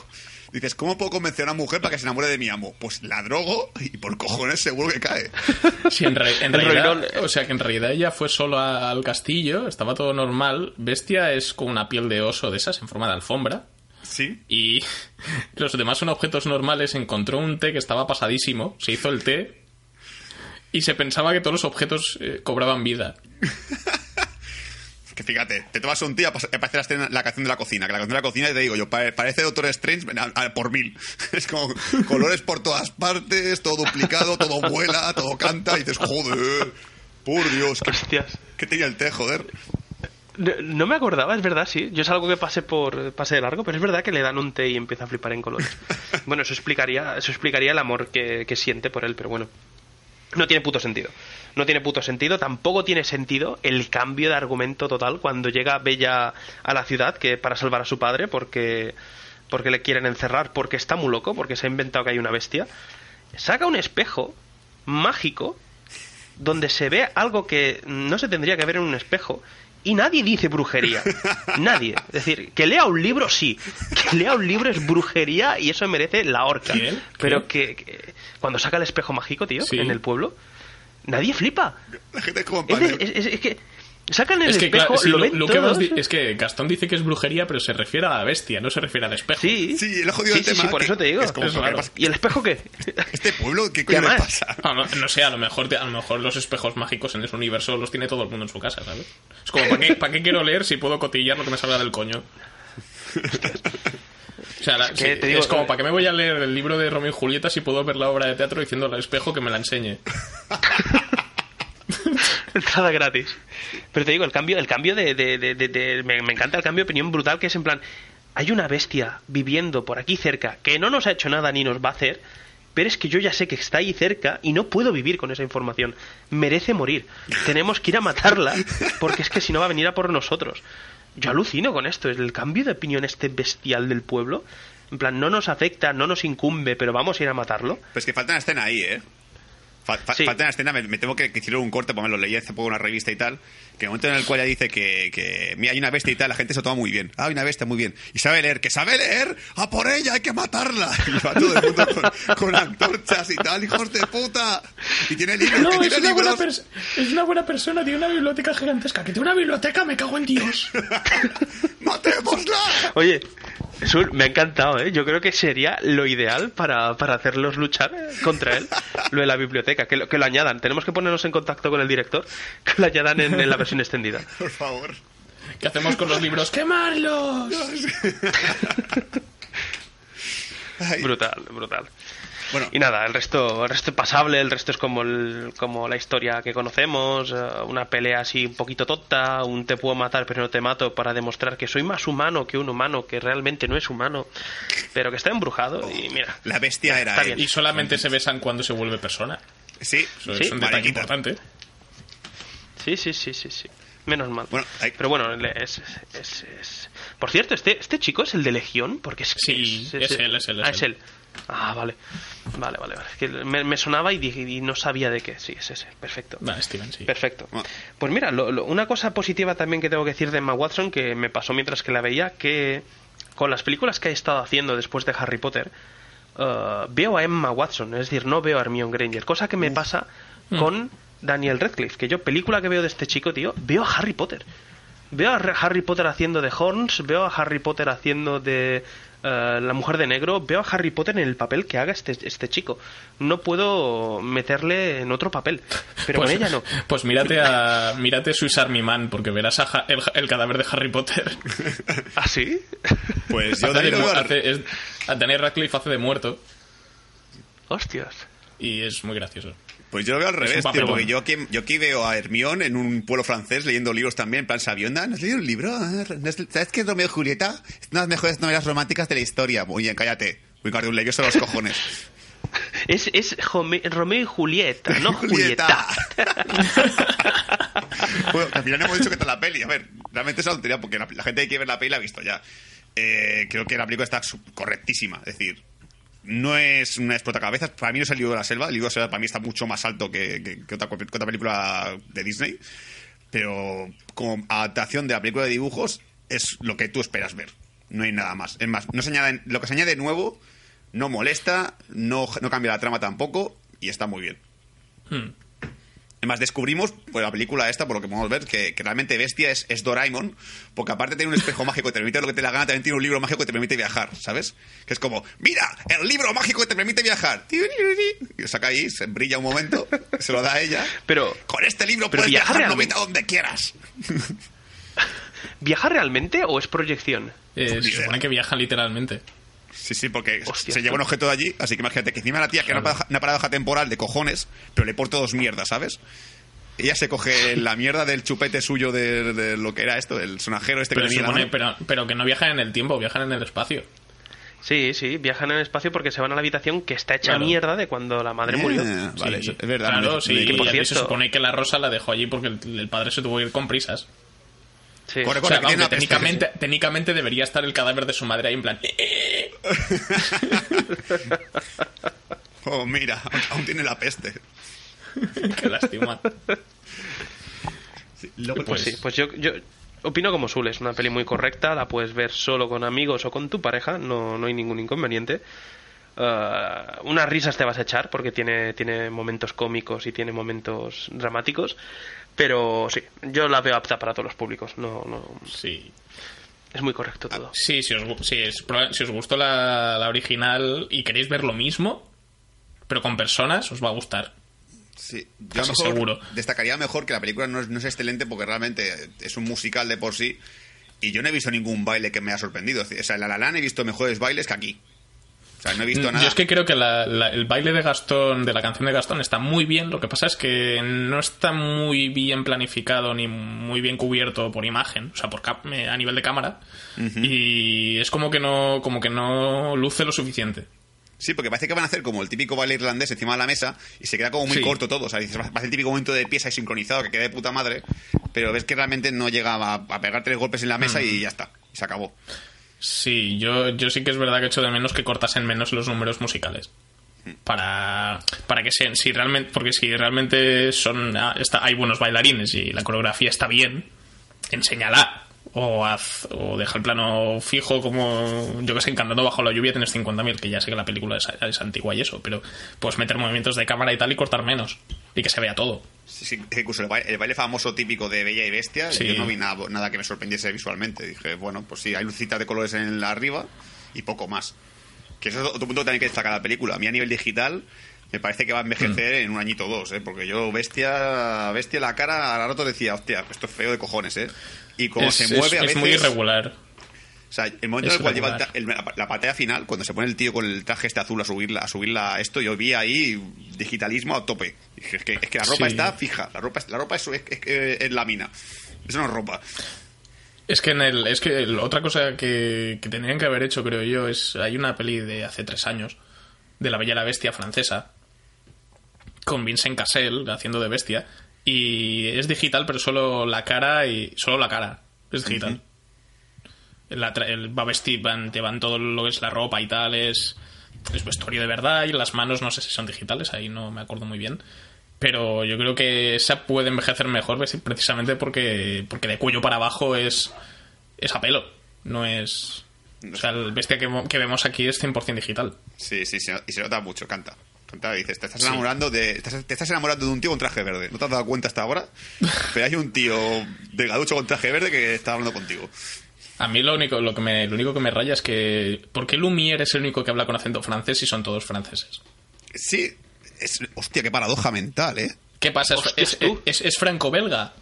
Dices, ¿cómo puedo convencer a una mujer para que se enamore de mi amo? Pues la drogo y por cojones seguro que cae. [LAUGHS] Sí, en, re- en El realidad, o sea que en realidad ella fue solo a- al castillo, estaba todo normal. Bestia es con una piel de oso de esas en forma de alfombra. Sí. Y [LAUGHS] los demás son objetos normales. Encontró un té que estaba pasadísimo, se hizo el té y se pensaba que todos los objetos eh, cobraban vida. [LAUGHS] Que fíjate, te tomas un día para hacer la, canción de la cocina. Que la canción de la cocina, te digo yo, pa- parece Doctor Strange a- a- por mil. [LAUGHS] Es como colores por todas partes, todo duplicado, todo vuela, todo canta. Y dices, joder, por Dios, ¿qué, Hostias. qué tenía el té, joder? No, no me acordaba, es verdad, sí. Yo es algo que pasé por pasé de largo, pero es verdad que le dan un té y empieza a flipar en colores. [LAUGHS] Bueno, eso explicaría, eso explicaría el amor que, que siente por él, pero bueno. No tiene puto sentido. No tiene puto sentido. Tampoco tiene sentido el cambio de argumento total cuando llega Bella a la ciudad que para salvar a su padre porque porque le quieren encerrar porque está muy loco porque se ha inventado que hay una bestia. Saca un espejo mágico donde se ve algo que no se tendría que ver en un espejo y nadie dice brujería. [LAUGHS] Nadie. Es decir, que lea un libro, sí. Que lea un libro es brujería y eso merece la horca. ¿Quién? Pero que, que cuando saca el espejo mágico, tío, Sí. en el pueblo, nadie flipa. La gente es como Es, de- panel. es- es- es que sacan el Es que, espejo, claro, sí, lo lo, ven lo que todos. es que Gastón dice que es brujería, pero se refiere a la bestia, no se refiere al espejo. Sí. Sí, el jodido sí, sí, por que- eso te digo. ¿Y el espejo qué? ¿Este pueblo qué coño le pasa? Ah, no, no sé, a lo mejor te- a lo mejor los espejos mágicos en ese universo los tiene todo el mundo en su casa, ¿sabes? Es como, ¿para qué, para qué quiero leer si puedo cotillar lo que me salga del coño? O sea, la- que sí, te digo- es como, ¿para qué me voy a leer el libro de Romeo y Julieta si puedo ver la obra de teatro diciendo al espejo que me la enseñe? [LAUGHS] [LAUGHS] entrada gratis. Pero te digo, el cambio, el cambio de, me, me encanta el cambio de opinión brutal que es en plan, hay una bestia viviendo por aquí cerca que no nos ha hecho nada ni nos va a hacer, pero es que yo ya sé que está ahí cerca y no puedo vivir con esa información. Merece morir. Tenemos que ir a matarla porque es que si no va a venir a por nosotros. Yo alucino con esto, es el cambio de opinión este bestial del pueblo. En plan, no nos afecta, no nos incumbe, pero vamos a ir a matarlo. Pues que falta una escena ahí, ¿eh? Sí. Falta una escena, me, me tengo que, que hicieron un corte, porque me lo leí hace poco en una revista y tal, que en el momento en el cual ella dice que, que mira, hay una bestia y tal, la gente se lo toma muy bien. Ah, hay una bestia, muy bien. Y sabe leer, que sabe leer, a por ella, hay que matarla. [LAUGHS] Y va todo el mundo con, con antorchas y tal, hijos de puta. Y tiene libros, No, que es tiene una, buena libros. es una buena persona, tiene una biblioteca gigantesca. Que tiene una biblioteca, me cago en Dios. [LAUGHS] ¡Matémosla! Oye, Sul, me ha encantado, ¿eh? Yo creo que sería lo ideal para, para hacerlos luchar eh, contra él, lo de la biblioteca, que lo, que lo añadan. Tenemos que ponernos en contacto con el director, [LAUGHS] que lo añadan en, en la versión extendida. [LAUGHS] Por favor. ¿Qué hacemos con los libros? ¡Quemarlos! [LAUGHS] Brutal, brutal. Bueno, Y nada, el resto, el resto es pasable, el resto es como, el- como la historia que conocemos, eh, una pelea así un poquito tonta, un te puedo matar pero no te mato para demostrar que soy más humano que un humano que realmente no es humano, pero que está embrujado y mira. la bestia era Está él. bien. Y solamente se besan cuando se vuelve persona. Sí, Eso Sí. es un detalle Mariquita. importante. Sí, sí, sí, sí, sí. Menos mal. Bueno, hay- Pero bueno, le- es, es- es- Por cierto, ¿este, ¿este chico es el de Legión? Porque es Sí, es él, es él, es ah, es él. él. Ah, vale. Vale, vale, vale. Es que me, me sonaba y, dije- y no sabía de qué. Sí, es ese. Perfecto. Vale, Steven, sí. Perfecto. Bueno. Pues mira, lo- lo- una cosa positiva también que tengo que decir de Emma Watson, que me pasó mientras que la veía, que con las películas que he estado haciendo después de Harry Potter, eh, veo a Emma Watson, es decir, no veo a Hermione Granger, cosa que me pasa con Daniel Radcliffe, que yo película que veo de este chico, tío, veo a Harry Potter. Veo a Harry Potter haciendo de Horns, veo a Harry Potter haciendo de eh, la mujer de negro, veo a Harry Potter en el papel que haga este, este chico. No puedo meterle en otro papel, pero pues, con ella no. [LAUGHS] Pues mírate a mírate Swiss Army Man, porque verás a Ja- el, el cadáver de Harry Potter. [LAUGHS] ¿Ah, sí? [LAUGHS] Pues yo Hace de hace- es- Daniel Radcliffe hace de muerto Hostias. y es muy gracioso. Pues yo lo veo al un revés, tío, porque yo aquí, yo aquí veo a Hermione en un pueblo francés leyendo libros también, en plan sabionda. ¿No has leído un libro? Ah, ¿no has- ¿Sabes qué es Romeo y Julieta? Es una de las mejores novelas románticas de la historia. Muy bien, cállate. Wingardium Leviosa los cojones. [LAUGHS] Es, es Jome- Romeo y Julieta, no [LAUGHS] Julieta. Julieta. [LAUGHS] bueno, al final hemos dicho que está la peli. A ver, realmente es una tontería porque la, la gente que quiere ver la peli la ha visto ya. Eh, creo que la película está correctísima. Es decir, no es una explotacabezas. Para mí no es el libro de la selva. El libro de la selva para mí está mucho más alto que, otra, que otra película de Disney. Pero como adaptación de la película de dibujos es lo que tú esperas ver. No hay nada más. Es más, no se añaden, lo que se añade nuevo no molesta, no, no cambia la trama tampoco y está muy bien. Hmm. Además, descubrimos, por la película esta, por lo que podemos ver, que, que realmente Bestia es, es Doraemon, porque aparte de tener un espejo [LAUGHS] mágico que te permite lo que te la gana, también tiene un libro mágico que te permite viajar, ¿sabes? Que es como, mira, el libro mágico que te permite viajar. Y lo saca ahí, se brilla un momento, se lo da a ella. [LAUGHS] Pero- Con este libro pero puedes viaja viajar realmente. noventa donde quieras. [LAUGHS] ¿Viaja realmente o es proyección? Eh, Ni se supone que viajan literalmente. Sí, sí, porque Hostia, se lleva un objeto de allí, así que imagínate que encima la tía que Claro. una, paradoja, una paradoja temporal de cojones, pero le porta dos mierdas, ¿sabes? Ella se coge la mierda del chupete suyo de, de lo que era esto, el sonajero este Pero, que mano. pero, pero que no viajan en el tiempo, viajan en el espacio. Sí, sí, viajan en el espacio porque se van a la habitación que está hecha Claro. mierda de cuando la madre murió. Eh, vale, Sí, es verdad. Claro, me- sí. me- que por y aquí se cierto- supone que la rosa la dejó allí porque el, el padre se tuvo que ir con prisas. Sí. Corre, O corre, sea, que aunque técnicamente, técnicamente debería estar el cadáver de su madre ahí en plan. [LAUGHS] Oh, mira, aún- tiene la peste. [LAUGHS] Qué lástima. Sí, luego- Pues sí, pues yo, yo opino como Sul, es una peli muy correcta, la puedes ver solo con amigos o con tu pareja, no, no hay ningún inconveniente. Ah, unas risas te vas a echar porque tiene, tiene momentos cómicos y tiene momentos dramáticos, pero sí, yo la veo apta para todos los públicos, no, no, Sí. Es muy correcto todo. Sí, si os, si es- proba- si os gustó la, la original y queréis ver lo mismo, pero con personas, os va a gustar. Sí, yo a lo Casi mejor seguro. destacaría mejor que la película no es, no es excelente porque realmente es un musical de por sí y yo no he visto ningún baile que me haya sorprendido. O sea, en La La Land he visto mejores bailes que aquí. O sea, no he visto nada. Mm, Yo es que creo que la- la- el baile de Gastón, de la canción de Gastón, está muy bien. Lo que pasa es que no está muy bien planificado ni muy bien cubierto por imagen, o sea, por cap- eh, a nivel de cámara. Y es como que no, como que no luce lo suficiente. Sí, porque parece que van a hacer como el típico baile irlandés encima de la mesa y se queda como muy Sí. corto todo. O sea, dices, va a ser el típico momento de pieza y sincronizado que queda de puta madre, pero ves que realmente no llega a, a pegar tres golpes en la mesa Mm. y ya está. Y se acabó. Sí, yo, yo sí que es verdad que echo de menos que cortasen menos los números musicales. Para, para que sean, si realmente, porque si realmente son, ah, está, hay buenos bailarines y la coreografía está bien, enséñala. O, haz, o deja el plano fijo como, yo que sé, encantando bajo la lluvia tienes 50.000, que ya sé que la película es, es antigua y eso, pero puedes meter movimientos de cámara y tal y cortar menos. Y que se vea todo. Sí, sí, incluso el baile, el baile famoso típico de Bella y Bestia, Sí. yo no vi nada, nada que me sorprendiese visualmente. Dije, bueno, pues sí, hay lucitas de colores en la arriba y poco más. Que eso es otro punto que también que destacar la película. A mí a nivel digital me parece que va a envejecer Mm. en un añito o dos, ¿eh? porque yo Bestia, Bestia la cara a rato decía, hostia, esto es feo de cojones, ¿eh? Y como es, se es- mueve a es veces... muy irregular. O sea, el momento Es en el cual lleva el la, la pantalla final, cuando se pone el tío con el traje este azul a subirla, a subirla esto, yo vi ahí digitalismo a tope. Dije, es que, es que la ropa Sí. está fija, la ropa, es- la ropa es, es, es- lámina. Eso no es ropa. Es que en el, es que el- otra cosa que, que tendrían que haber hecho, creo yo, es hay una peli de hace tres años de la Bella y la Bestia francesa con Vincent Cassel haciendo de bestia y es digital, pero solo la cara y solo la cara es digital. La el, va vestir, van, te van todo lo que es la ropa y tal, es, es vestuario de verdad y las manos no sé si son digitales, ahí no me acuerdo muy bien. Pero yo creo que esa puede envejecer mejor precisamente porque, porque de cuello para abajo es, es a pelo, no es... O sea, el bestia que, que vemos aquí es 100% digital. Sí, sí, sí, y se nota mucho, canta. Canta, dices, te estás Sí. enamorando de. Estás, te estás enamorando de un tío con traje verde. No te has dado cuenta hasta ahora, [LAUGHS] pero hay un tío delgaducho con traje verde que está hablando contigo. A mí lo único, lo que me, lo único que me raya es que... ¿Por qué Lumière es el único que habla con acento francés y son todos franceses? Sí, es, hostia, qué paradoja mental, ¿eh? ¿Qué pasa? Es, es, tú. es- es franco-belga.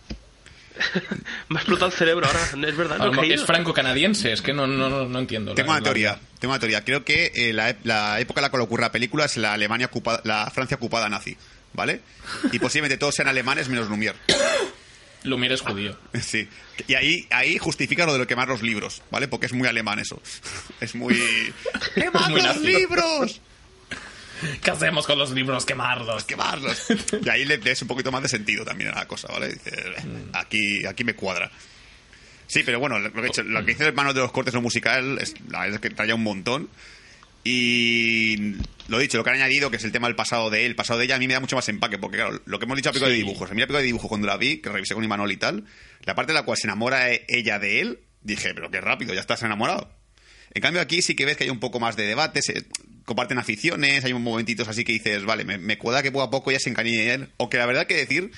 [LAUGHS] Me ha explotado el cerebro ahora, es verdad, no. Es franco-canadiense, es que no, no, no, no entiendo. Tengo la- una la- teoría, tengo una teoría. Creo que eh, la, la época en la que ocurre la película es la Alemania ocupada, la Francia ocupada nazi, ¿vale? Y posiblemente todos sean alemanes menos Lumière. Lumière es judío. Sí. Y ahí, ahí justifica lo de lo quemar los libros, ¿vale? Porque es muy alemán eso. [LAUGHS] Es muy... [LAUGHS] ¡Quemad muy los libros! ¿Qué hacemos con los libros? Quemarlos. ¡Quemarlos! [LAUGHS] Y ahí le des un poquito más de sentido también a la cosa, ¿vale? "Eh, aquí, aquí me cuadra. Sí, pero bueno, lo que, he dicho, lo que dice el hermano de los cortes, lo musical, es, la verdad es que raya un montón. Y lo dicho, lo que han añadido, que es el tema del pasado de él, el pasado de ella, a mí me da mucho más empaque, porque claro, lo que hemos dicho a pico de dibujos, a mí la pico de dibujo cuando la vi, que revisé con Imanol y tal, la parte en la cual se enamora e- ella de él, dije, pero qué rápido, ya estás enamorado. En cambio aquí sí que ves que hay un poco más de debate, se comparten aficiones, hay momentitos así que dices, vale, me, me cuadra que poco a poco ella se encariñe de él, aunque la verdad hay que decir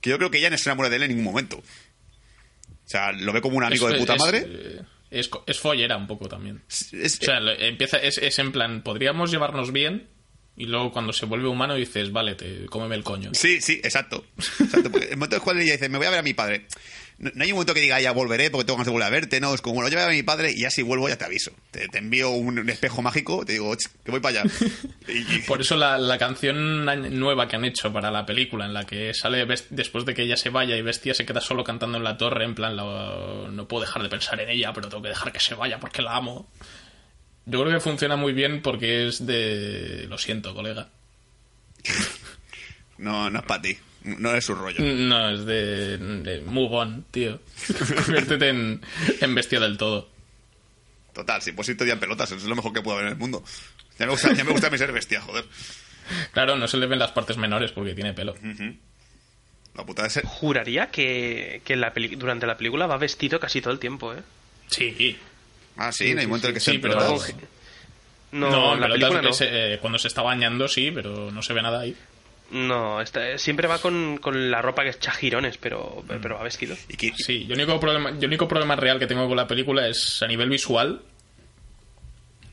que yo creo que ella no se enamora de él en ningún momento. O sea, lo ve como un amigo de puta es- madre. eh, Es, es follera un poco también. Es- O sea, empieza, es, es en plan, podríamos llevarnos bien y luego cuando se vuelve humano dices, vale, te, cómeme el coño. Sí, sí, exacto. el momento en el cual ella dice, me voy a ver a mi padre. No, no hay un momento que diga, ya volveré porque tengo ganas de volver a verte, no. Es como, bueno, yo voy a ver a mi padre y ya si vuelvo ya te aviso. Te, te envío un, un espejo mágico, te digo, "Ch, que voy para allá. [LAUGHS] Y- y- Por eso la, la canción nueva que han hecho para la película, en la que sale después de que ella se vaya y Bestia se queda solo cantando en la torre, en plan, la- no puedo dejar de pensar en ella, pero tengo que dejar que se vaya porque la amo. Yo creo que funciona muy bien porque es de... Lo siento, colega. [LAUGHS] No, no es para ti. No es su rollo. No, es de, de move on, tío. [LAUGHS] Conviértete en, en bestia del todo. Total, si puedes ir todo el día en pelotas, eso es lo mejor que puede haber en el mundo. Ya me gusta, ya me gusta a mí ser bestia, joder. Claro, no se le ven las partes menores porque tiene pelo. La putada es... Juraría que, que la peli- durante la película va vestido casi todo el tiempo, ¿eh? Sí. Ah, sí, no hay momento en el que Sí, se pero-. No, No, en la película no. eh, cuando se está bañando sí, pero no se ve nada ahí. No, está- siempre va con, con la ropa que es chajirones, pero, Mm. pero va vestido. Sí, yo el único problema, yo el único problema real que tengo con la película es a nivel visual.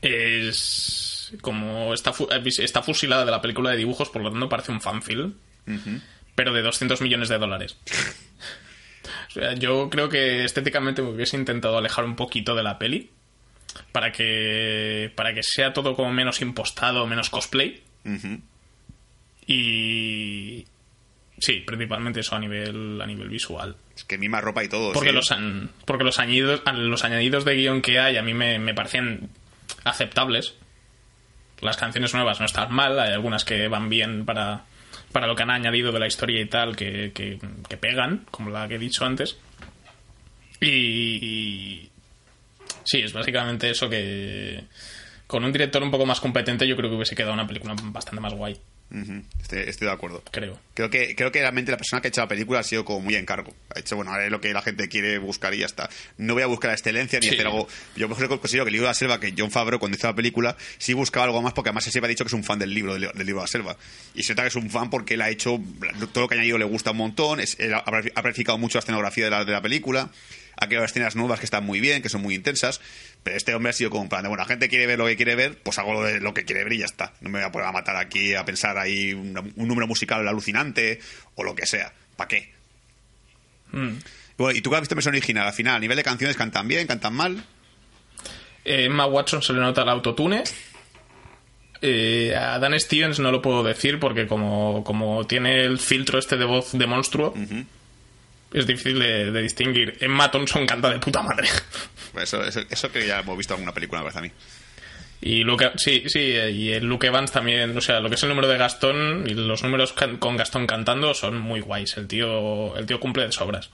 Es como está, fu- está fusilada de la película de dibujos, por lo tanto parece un fanfilm, pero de 200 millones de dólares. [LAUGHS] o sea, yo creo que estéticamente me hubiese intentado alejar un poquito de la peli para que para que sea todo como menos impostado, menos cosplay. Y sí, principalmente eso a nivel a nivel visual. Es que misma ropa y todo. Porque sí. los an- porque los añadidos los añadidos de guion que hay a mí me, me parecen aceptables. Las canciones nuevas no están mal, hay algunas que van bien para, para lo que han añadido de la historia y tal, que, que- que pegan, como la que he dicho antes. Y, y- sí, es básicamente eso que con un director un poco más competente yo creo que hubiese quedado una película bastante más guay, Ujú. estoy, estoy de acuerdo. creo. Creo que, creo que realmente la persona que ha hecho la película ha sido como muy encargo. Ha hecho, bueno, ahora es lo que la gente quiere buscar y ya está. No voy a buscar la excelencia ni Sí. hacer algo. Yo ejemplo considero que el libro de la selva, que John Favreau cuando hizo la película, sí buscaba algo más porque además él siempre ha dicho que es un fan del libro, del, del libro de la selva. Y se nota que es un fan porque él ha hecho todo lo que ha añadido le gusta un montón, es, él ha, ha planificado mucho la escenografía de la, de la película. Ha creado escenas nuevas que están muy bien, que son muy intensas. Pero este hombre ha sido como en plan de, bueno, la gente quiere ver lo que quiere ver, pues hago lo, de, lo que quiere ver y ya está. No me voy a poner a matar aquí a pensar ahí un, un número musical alucinante o lo que sea. ¿Para qué? Mm. Bueno, ¿y tú qué has visto versión original? Al final, a nivel de canciones, ¿cantan bien? ¿Cantan mal? Eh, Emma Watson se le nota el autotune. Eh, a Dan Stevens no lo puedo decir porque como, como tiene el filtro este de voz de monstruo, es difícil de, de distinguir. Emma Thompson canta de puta madre. [LAUGHS] Eso, eso, eso que ya hemos visto en alguna película, me parece a mí. Y Luke, sí, sí, eh, y el Luke Evans también, o sea, lo que es el número de Gastón y los números can- con Gastón cantando son muy guays. El tío, el tío cumple de sobras.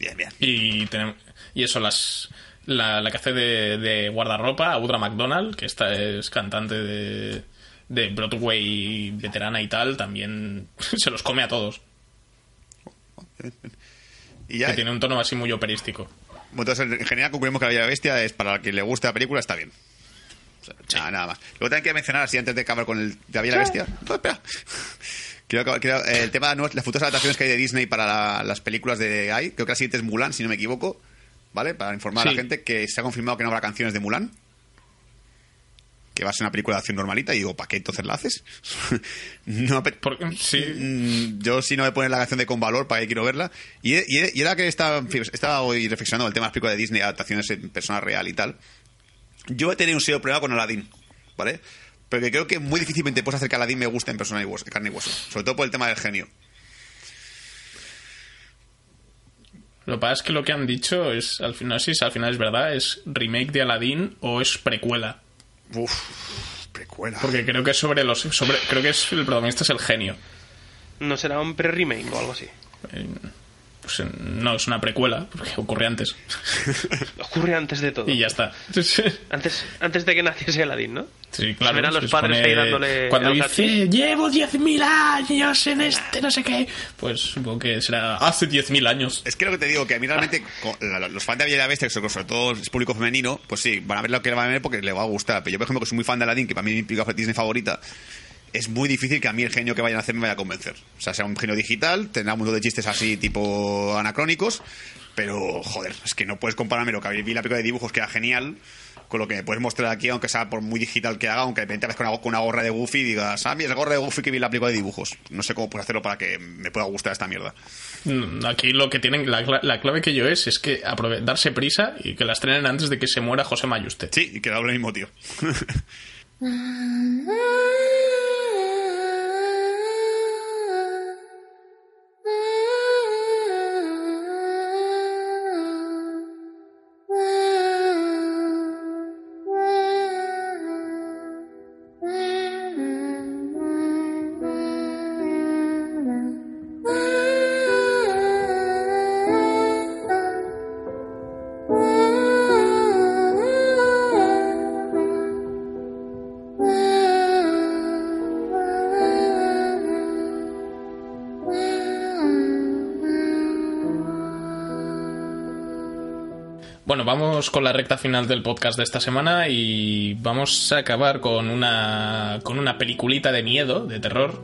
Bien, bien. Y tenemos, y eso, las la, la que hace de, de guardarropa, Audra McDonald, que esta es cantante de, de Broadway veterana y tal, también [LAUGHS] se los come a todos. Y ya, Que tiene un tono así muy operístico. bueno, entonces, en general concluimos que La Bella Bestia es para el que le guste la película, está bien. O sea, nada, nada más. Luego también quiero mencionar, así antes de acabar con el de La Bella la Bestia. No, espera. Quiero acabar- quiero- eh, el tema de las futuras adaptaciones que hay de Disney para la- las películas de AI. Creo que la siguiente es Mulan, si no me equivoco. ¿Vale? Para informar a Sí. la gente que se ha confirmado que no habrá canciones de Mulan. Que va a ser una película de acción normalita. Y digo, ¿para qué entonces la haces? [LAUGHS] no, Porque, sí, Mm, yo si no me ponen la canción de Con Valor, para que quiero verla. Y, y, y era que estaba, estaba hoy reflexionando el tema de las películas de Disney, adaptaciones en persona real y tal. Yo he tenido un serio problema con Aladdin, ¿vale? Pero que creo que muy difícilmente puedes hacer que Aladdin me guste en persona y hueso, carne y hueso. Sobre todo por el tema del genio. Lo que pasa es que lo que han dicho es, al final, sí, al final es verdad, es remake de Aladdin o es precuela. Uf, precuela. Porque creo que es sobre los, sobre, creo que es el protagonista es el genio. ¿No será un pre-remake o algo así? Eh, pues, no, es una precuela, porque ocurre antes. [LAUGHS] Ocurre antes de todo. Y ya está. [LAUGHS] Antes, antes de que naciese Aladdin, ¿no? Sí, claro. Verán los se padres supone- ahí dándole Cuando dice, llevo 10.000 años en este no sé qué, pues supongo que será hace 10.000 años. Es que lo que te digo, que a mí realmente con la- la- los fans de Bella y la Bestia, que sobre todo es público femenino, pues sí, van a ver lo que van a ver porque le va a gustar. Pero yo, por ejemplo, que soy muy fan de Aladdin, que para mí es mi película Disney favorita, es muy difícil que a mí el genio que vayan a hacer me vaya a convencer. O sea, sea un genio digital, tendrá un montón de chistes así tipo anacrónicos, pero joder, es que no puedes compararme lo que vi la película de dibujos que era genial con lo que me puedes mostrar aquí, aunque sea por muy digital que haga, aunque de repente con una, con una gorra de Goofy y digas, ah, mira, el gorra de Goofy que vi la película de dibujos. No sé cómo puedo hacerlo para que me pueda gustar esta mierda. Mm, Aquí lo que tienen, la, cla- la clave que yo es, es que darse prisa y que la estrenen antes de que se muera José Mayuste. Sí, y que lo mismo, tío. [LAUGHS] Mm-hmm. [LAUGHS] Bueno, vamos con la recta final del podcast de esta semana y vamos a acabar con una, con una peliculita de miedo, de terror,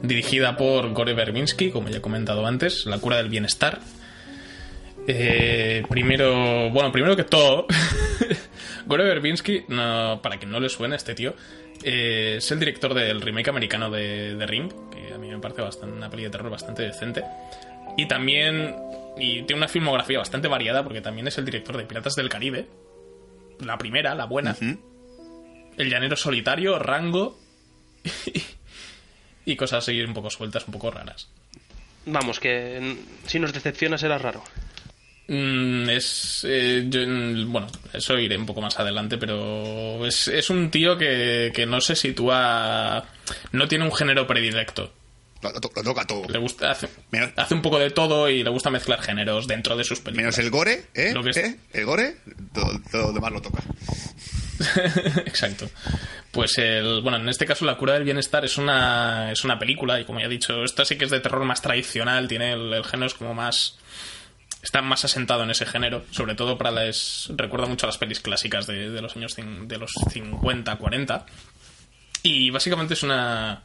dirigida por Gore Verbinski, como ya he comentado antes, La cura del bienestar. Eh, primero, bueno, primero que todo, [LAUGHS] Gore Verbinski, no, para que no le suene a este tío, eh, es el director del remake americano de, Ring, que a mí me parece bastante, una peli de terror bastante decente. Y también, y tiene una filmografía bastante variada, porque también es el director de Piratas del Caribe, la primera, la buena, El Llanero Solitario, Rango, [LAUGHS] y cosas así un poco sueltas, un poco raras. Vamos, que si nos decepcionas era raro. Mm, es. eh, yo, bueno, eso iré un poco más adelante, pero es, es un tío que, que no se sitúa. No tiene un género predilecto. Lo, lo to- lo toca todo. Le gusta. Hace, Menos- hace un poco de todo y le gusta mezclar géneros dentro de sus películas. Menos el gore, ¿eh? Lo que es- ¿Eh? El gore, todo, todo lo demás lo toca. [LAUGHS] Exacto. Pues el, bueno, en este caso La cura del bienestar es una, es una película y como ya he dicho, esta sí que es de terror más tradicional, tiene el, el género es como más está más asentado en ese género, sobre todo para las recuerda mucho a las pelis clásicas de, de los años de los 50, 40. Y básicamente es una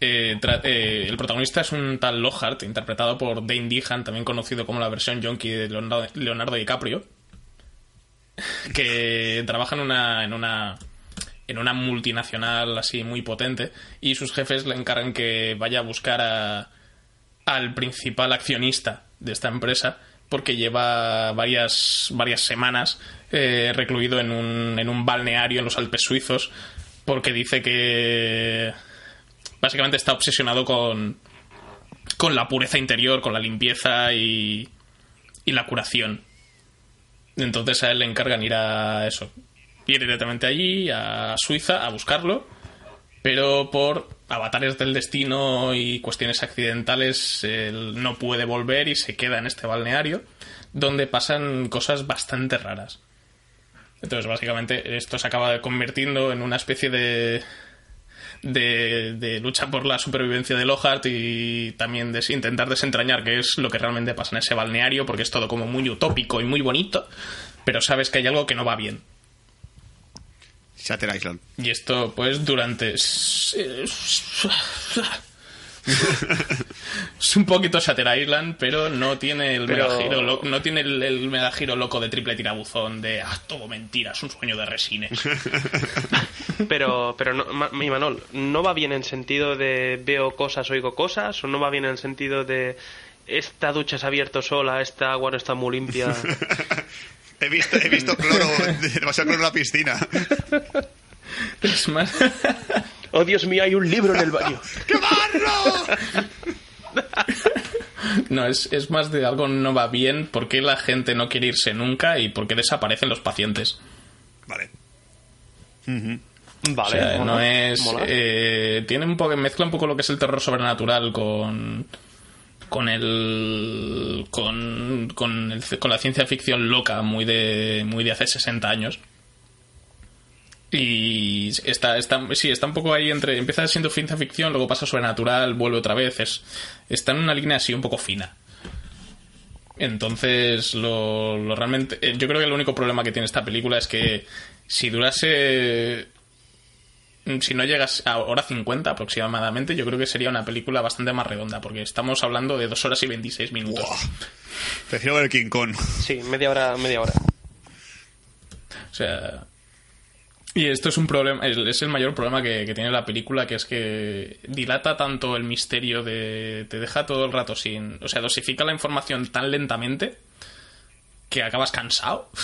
eh, eh, el protagonista es un tal Lockhart, interpretado por Dane Dehan, también conocido como la versión yonki de Leonardo, Leonardo DiCaprio, [LAUGHS] que trabaja en una, en una en una multinacional así muy potente y sus jefes le encargan que vaya a buscar a, al principal accionista de esta empresa porque lleva varias, varias semanas eh, recluido en un, en un balneario en los Alpes suizos porque dice que básicamente está obsesionado con, con la pureza interior, con la limpieza y, y la curación. Entonces a él le encargan ir a eso, ir directamente allí, a Suiza, a buscarlo, pero por avatares del destino y cuestiones accidentales él no puede volver y se queda en este balneario, donde pasan cosas bastante raras. Entonces, básicamente, esto se acaba convirtiendo en una especie de, de, de lucha por la supervivencia de Lockhart y también de intentar desentrañar qué es lo que realmente pasa en ese balneario, porque es todo como muy utópico y muy bonito, pero sabes que hay algo que no va bien. Shatter Island. Y esto, pues, durante... Es un poquito Shatter Island, pero no tiene el Pero- lo- no tiene el, el loco de triple tirabuzón de ah, todo mentira, es un sueño de resines. [LAUGHS] Pero, pero no, Ma- mi Manol, ¿no va bien en sentido de veo cosas, oigo cosas? ¿O no va bien en el sentido de esta ducha se ha abierto sola, esta agua no está muy limpia? [LAUGHS] He visto, he visto cloro, [LAUGHS] demasiado cloro en la piscina. es más... ¡Oh, Dios mío, hay un libro en el baño! [LAUGHS] ¡Qué barro! No, es, es más de algo no va bien, por qué la gente no quiere irse nunca y por qué desaparecen los pacientes. Vale. Vale, O sea, mola, no es. eh, tiene un poco. Mezcla un poco lo que es el terror sobrenatural con. Con el. Con. Con, el- con la ciencia ficción loca, muy de. Muy de hace 60 años. Y está, está, sí, está un poco ahí entre. Empieza siendo ciencia ficción, luego pasa a sobrenatural, vuelve otra vez. Es, está en una línea así un poco fina. Entonces, lo, lo realmente. eh, Yo creo que el único problema que tiene esta película es que si durase si no llegas a hora 50 aproximadamente, yo creo que sería una película bastante más redonda, porque estamos hablando de 2 horas y 26 minutos. Prefiero ver King Kong. Sí, media hora, media hora. O sea. Y esto es un problema, es el mayor problema que, que tiene la película, que es que dilata tanto el misterio de. te deja todo el rato sin. O sea, dosifica la información tan lentamente que acabas cansado. [LAUGHS]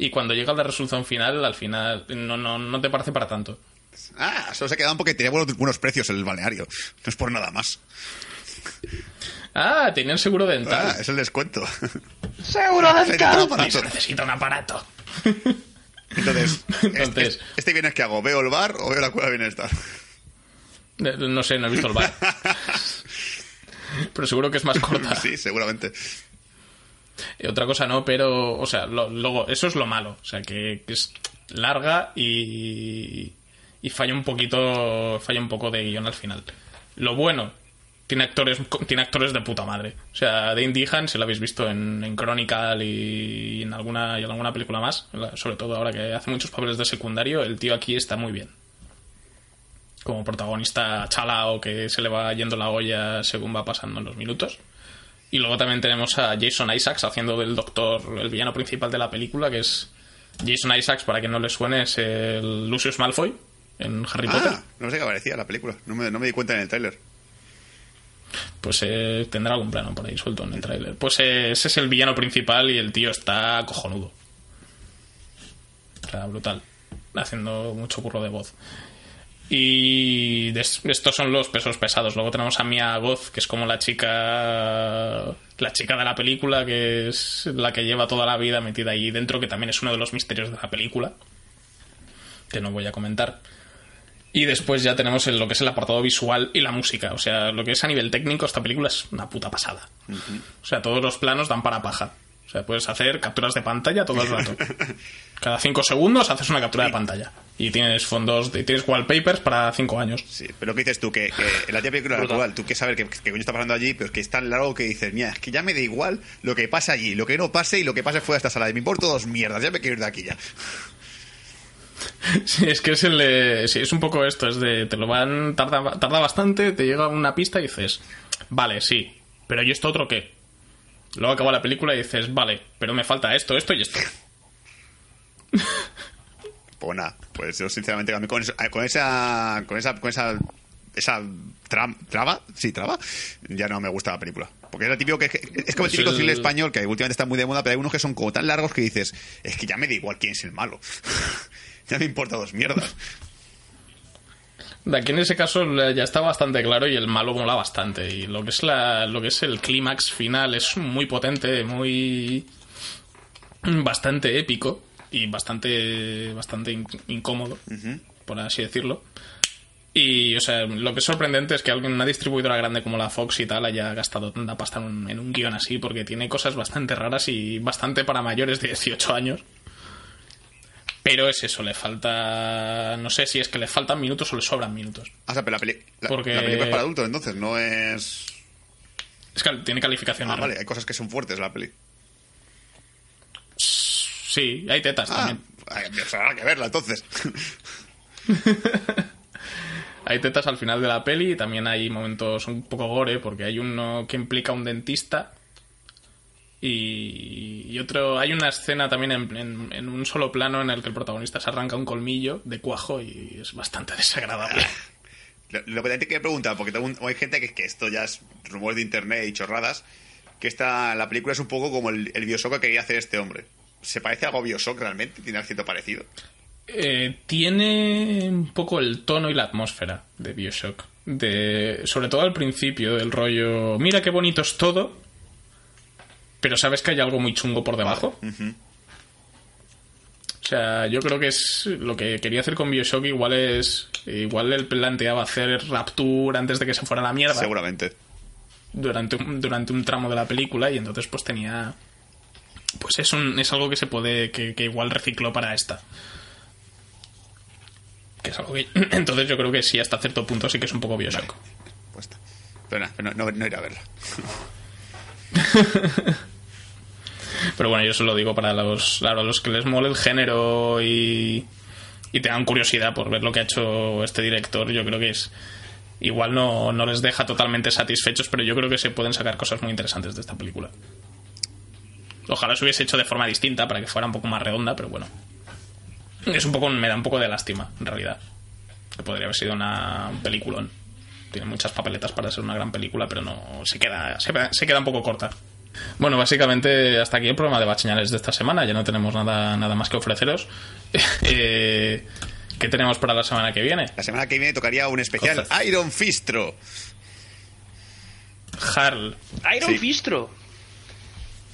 Y cuando llega la resolución final, al final no, no, no te parece para tanto. Ah, solo se quedaban porque tenía buenos, buenos precios el balneario. No es por nada más. Ah, tenían seguro dental. Ah, es el descuento. ¡Seguro [LAUGHS] un dental! aparato. Necesita un aparato. [LAUGHS] Entonces, [LAUGHS] Entonces- este, este viernes que hago, ¿veo el bar o veo la cueva de bienestar? Eh, No sé, no he visto el bar. [LAUGHS] Pero seguro que es más corta. sí, seguramente. Eh, Otra cosa no, pero, o sea, lo- luego, eso es lo malo. O sea, que, que es larga y, y falla un poquito, falla un poco de guion al final. Lo bueno tiene actores tiene actores de puta madre. O sea, Dane Dehan, si lo habéis visto en, en Chronicle y en alguna, y en alguna película más, sobre todo ahora que hace muchos papeles de secundario, el tío aquí está muy bien. Como protagonista chalao que se le va yendo la olla según va pasando los minutos. Y luego también tenemos a Jason Isaacs haciendo del doctor, el villano principal de la película, que es Jason Isaacs, para que no le suene, es el Lucius Malfoy en Harry Potter. Ah, no sé qué parecía la película. No me, no me di cuenta en el tráiler. Pues eh, tendrá algún plano por ahí suelto en el tráiler. Pues eh, ese es el villano principal y el tío está cojonudo. O sea, brutal. Haciendo mucho curro de voz. Y estos son los pesos pesados. Luego tenemos a Mia Goth, que es como la chica. La chica de la película, que es la que lleva toda la vida metida ahí dentro, que también es uno de los misterios de la película. Que no voy a comentar. Y después ya tenemos el- lo que es el apartado visual y la música. O sea, lo que es a nivel técnico, esta película es una puta pasada. O sea, todos los planos dan para paja. O sea, puedes hacer capturas de pantalla todo el rato. [LAUGHS] Cada cinco segundos haces una captura de pantalla. Y tienes fondos, y tienes wallpapers para cinco años. Sí, pero ¿qué dices tú? Que, que la tía película actual, tú quieres saber qué, qué coño está pasando allí, pero es que es tan largo que dices, mira, es que ya me da igual lo que pasa allí, lo que no pase y lo que pase fuera de esta sala. Me importa dos mierdas, ya me quiero ir de aquí ya. [LAUGHS] Sí, es que es el de- sí, es un poco esto, es de te lo van tarda, tarda bastante, te llega una pista y dices, vale, sí, pero ¿y esto otro qué? Luego acaba la película y dices, vale, pero me falta esto, esto y esto. [LAUGHS] Pues nada, pues yo sinceramente con, eso- eh, con esa con esa con esa esa tra- traba, sí, traba, ya no me gusta la película. Porque es típico que es como el Pues típico el- cine español que últimamente está muy de moda, pero hay unos que son como tan largos que dices, es que ya me da igual quién es el malo. [LAUGHS] ya me importa dos mierdas. De aquí en ese caso ya está bastante claro y el malo mola bastante. Y lo que es la, lo que es el clímax final es muy potente, muy bastante épico y bastante bastante in- incómodo, por así decirlo. Y, o sea, lo que es sorprendente es que alguien, una distribuidora grande como la Fox y tal haya gastado tanta pasta en un, en un guion así, porque tiene cosas bastante raras y bastante para mayores de 18 años. Pero es eso, le falta. No sé si es que le faltan minutos o le sobran minutos. Ah, o sea, pero la, peli- la- Porque- la película es para adultos, entonces no es... Es que tiene calificación Ah, vale, hay cosas que son fuertes la peli. Sí, hay tetas Ah, también. hay- que verla entonces. [LAUGHS] [LAUGHS] Hay tetas al final de la peli y también hay momentos un poco gore porque hay uno que implica a un dentista y, y otro... Hay una escena también en, en- en un solo plano en el que el protagonista se arranca un colmillo de cuajo y es bastante [LAUGHS] desagradable. [LAUGHS] Lo, lo que te quería preguntar, porque un- hay gente que, que esto ya es rumores de internet y chorradas, que esta, la película es un poco como el, el Bioshock que quería hacer este hombre. ¿Se parece a algo a Bioshock realmente? ¿Tiene cierto parecido? Eh, tiene un poco el tono y la atmósfera de Bioshock. De, sobre todo al principio del rollo, mira qué bonito es todo, pero sabes que hay algo muy chungo por debajo. O sea, yo creo que es lo que quería hacer con Bioshock igual es igual él planteaba hacer Rapture antes de que se fuera a la mierda Seguramente. durante un, durante un tramo de la película y entonces pues tenía pues es un, es algo que se puede que, que igual recicló para esta que es algo que [CLEARS THROAT] entonces yo creo que sí hasta cierto punto sí que es un poco Bioshock Pues está. Pero nada, no, no, no iré a verla. [LAUGHS] pero bueno yo se lo digo para los claro, los que les mole el género y y tengan curiosidad por ver lo que ha hecho este director yo creo que es igual no, no les deja totalmente satisfechos pero yo creo que se pueden sacar cosas muy interesantes de esta película. Ojalá se hubiese hecho de forma distinta para que fuera un poco más redonda pero bueno. Es un poco me da un poco de lástima en realidad que podría haber sido una un peliculón. Tiene muchas papeletas para ser una gran película pero no se queda se, se queda un poco corta bueno, básicamente hasta aquí el programa de Bacheñales de esta semana. Ya no tenemos nada, nada más que ofreceros. [LAUGHS] Eh, ¿Qué tenemos para la semana que viene? La semana que viene tocaría un especial Cosas. Iron Fistro. Harl. Iron Sí. Fistro.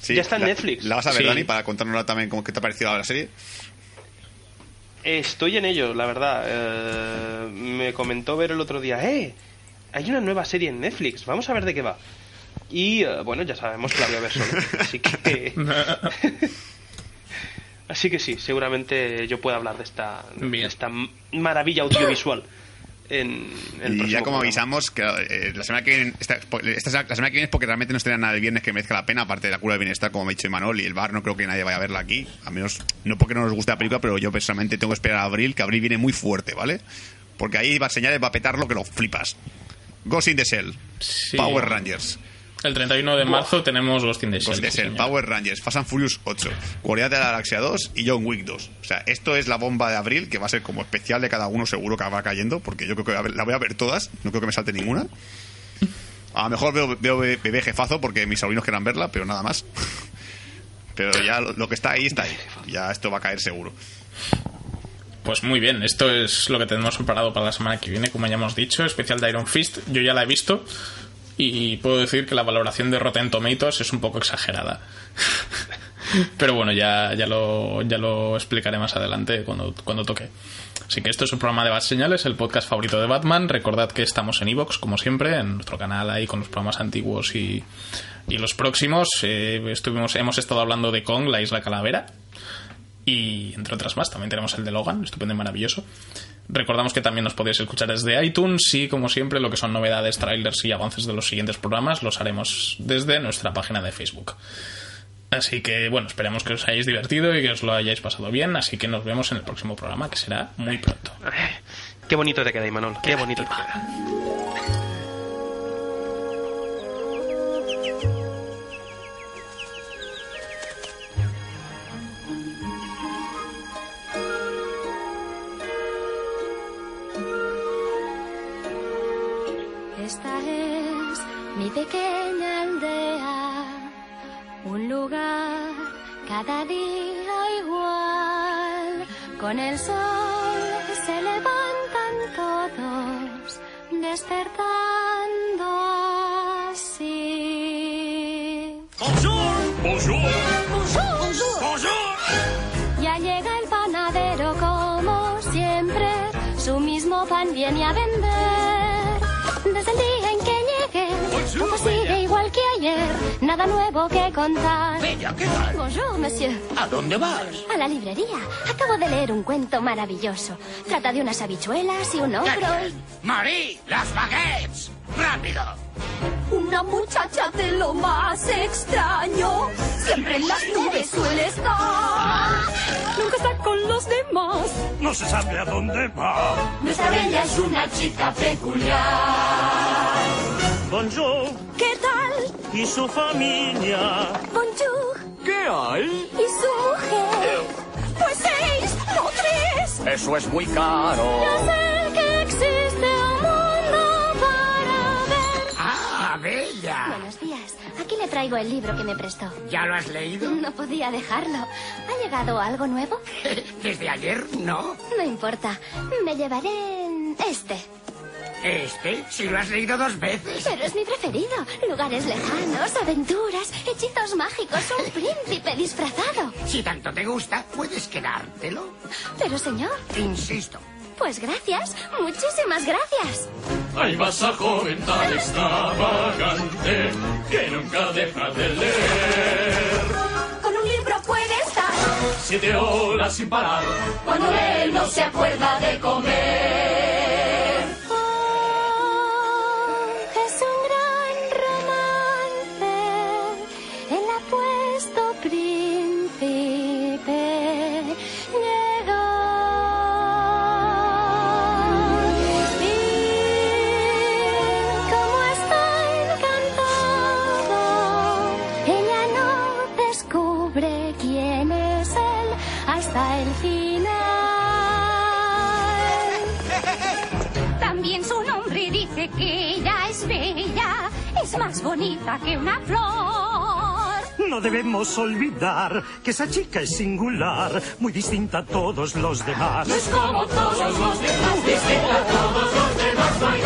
Sí, Ya está en la- Netflix. ¿La vas a ver, Sí. Dani, para contárnosla también cómo que te ha parecido la serie? Estoy en ello, la verdad. Eh, me comentó ver el otro día, ¡eh! Hay una nueva serie en Netflix, vamos a ver de qué va. Y eh, bueno, ya sabemos que la voy a ver solo. [LAUGHS] Así que. [LAUGHS] así que sí, seguramente yo pueda hablar de esta, de esta maravilla audiovisual. en el Y ya como programa. avisamos, que eh, la semana que viene, esta, esta- la semana que viene es porque realmente no estaría nada el viernes que merezca la pena, aparte de la cura del bienestar, como me ha dicho Imanol, y el bar no creo que nadie vaya a verla aquí, a menos, no porque no nos guste la película, pero yo personalmente tengo que esperar a abril, que abril viene muy fuerte, ¿vale? Porque ahí va a señalar, va a petarlo que lo flipas. Ghost in the Shell, Sí. Power Rangers, El 31 de marzo tenemos Ghost in the Shell. Ghost in the sí, Shell, señor. Power Rangers, Fast and Furious 8, Guardianes de la Galaxia 2 y John Wick 2. O sea, esto es la bomba de abril, que va a ser como especial de cada uno, seguro que va cayendo, porque yo creo que la voy a ver todas, no creo que me salte ninguna. A lo mejor veo, veo Be- Bebé Jefazo porque mis sobrinos quieran verla, pero nada más. Pero ya lo, lo que está ahí, está ahí. Ya esto va a caer seguro. Pues muy bien, esto es lo que tenemos preparado para la semana que viene, como ya hemos dicho, especial de Iron Fist. Yo ya la he visto y puedo decir que la valoración de Rotten Tomatoes es un poco exagerada. [LAUGHS] Pero bueno, ya, ya, lo, ya lo explicaré más adelante cuando, cuando toque. Así que esto es un programa de Bad Señales, el podcast favorito de Batman. Recordad que estamos en Evox, como siempre, en nuestro canal ahí con los programas antiguos y, y los próximos. Eh, estuvimos, hemos estado hablando de Kong, la isla calavera, y entre otras más. También tenemos el de Logan, estupendo y maravilloso. Recordamos que también nos podéis escuchar desde iTunes y, como siempre, lo que son novedades, trailers y avances de los siguientes programas los haremos desde nuestra página de Facebook. Así que, bueno, esperemos que os hayáis divertido y que os lo hayáis pasado bien. Así que nos vemos en el próximo programa, que será muy pronto. Qué bonito te queda, Imanol. Qué bonito te queda. Pequeña aldea, un lugar cada día igual. Con el sol se levantan todos, despertando así. Ya llega el panadero como siempre, su mismo pan viene a vender. Todo sigue igual que ayer, nada nuevo que contar. Bella, ¿qué tal? Bonjour, monsieur. ¿A dónde vas? A la librería. Acabo de leer un cuento maravilloso. Trata de unas habichuelas y un ¿Qué ogro. quieres? Marie, las baguettes. ¡Rápido! Una muchacha de lo más extraño. Siempre en las nubes suele estar. Nunca está con los demás. No se sabe a dónde va. Nuestra bella es una chica peculiar. Bonjour ¿Qué tal? y su familia. Bonjour. ¿Qué hay? ¿Y su mujer? Pues seis, no tres. Eso es muy caro. Yo sé que existe un mundo para ver. ¡Ah, Bella! Buenos días. Aquí le traigo el libro que me prestó. ¿Ya lo has leído? No podía dejarlo. ¿Ha llegado algo nuevo? [LAUGHS] ¿Desde ayer? No. No importa. Me llevaré este. ¿Este? Si lo has leído dos veces. Pero es mi preferido. Lugares lejanos, aventuras, hechizos mágicos, un príncipe disfrazado. Si tanto te gusta, puedes quedártelo. Pero señor, Insisto. pues gracias. Muchísimas gracias. Ahí vas a joven tan extravagante que nunca deja de leer. Con un libro puede estar Siete horas sin parar. cuando él no se acuerda de comer. Es más bonita que una flor. No debemos olvidar que esa chica es singular, muy distinta a todos los demás. Es como todos los demás, distinta a todos los demás, hay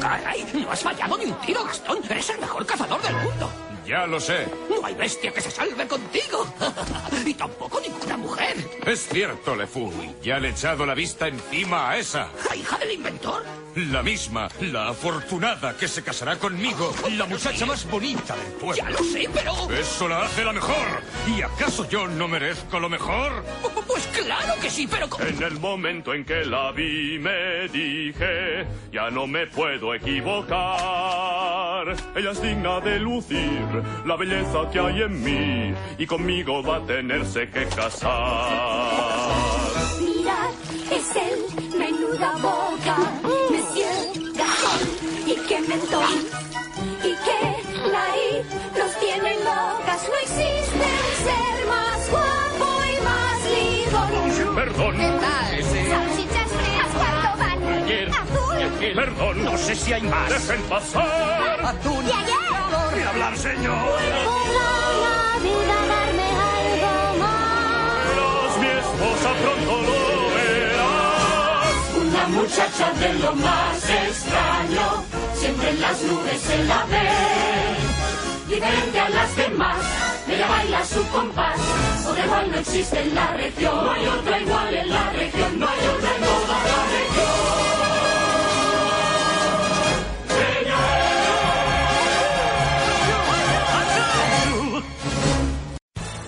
¡Caray! No has fallado ni un tiro, Gastón. Eres el mejor cazador del mundo. Ya lo sé. No hay bestia que se salve contigo. [LAUGHS] y tampoco ninguna mujer. Es cierto, LeFou. Ya le he echado la vista encima a esa. ¿La hija del inventor? La misma, la afortunada que se casará conmigo. La muchacha más bonita del pueblo. Ya lo sé, pero... Eso la hace la mejor. ¿Y acaso yo no merezco lo mejor? Pues claro que sí, pero... En el momento en que la vi me dije, ya no me puedo equivocar. Ella es digna de lucir la belleza que hay en mí y conmigo va a tenerse que casar. Mirad, es él, menuda boca, mentón, y qué nariz, nos tienen locas, no existe ser más guapo y más ligón. Perdón. ¿Qué tal? Salchichas frías, ¿cuánto van? Ayer. Azul. Perdón. No sé si hay más. Dejen pasar. Atún. ¿Y ayer? Ni hablar, señor. Podrá la vida darme algo más. Verás, mi esposa pronto. Una muchacha de lo más extraño, siempre en las nubes se la ve. Diferente a las demás, ella baila su compás, otra igual no existe en la región. No hay otra igual en la región, no hay otra en toda la región.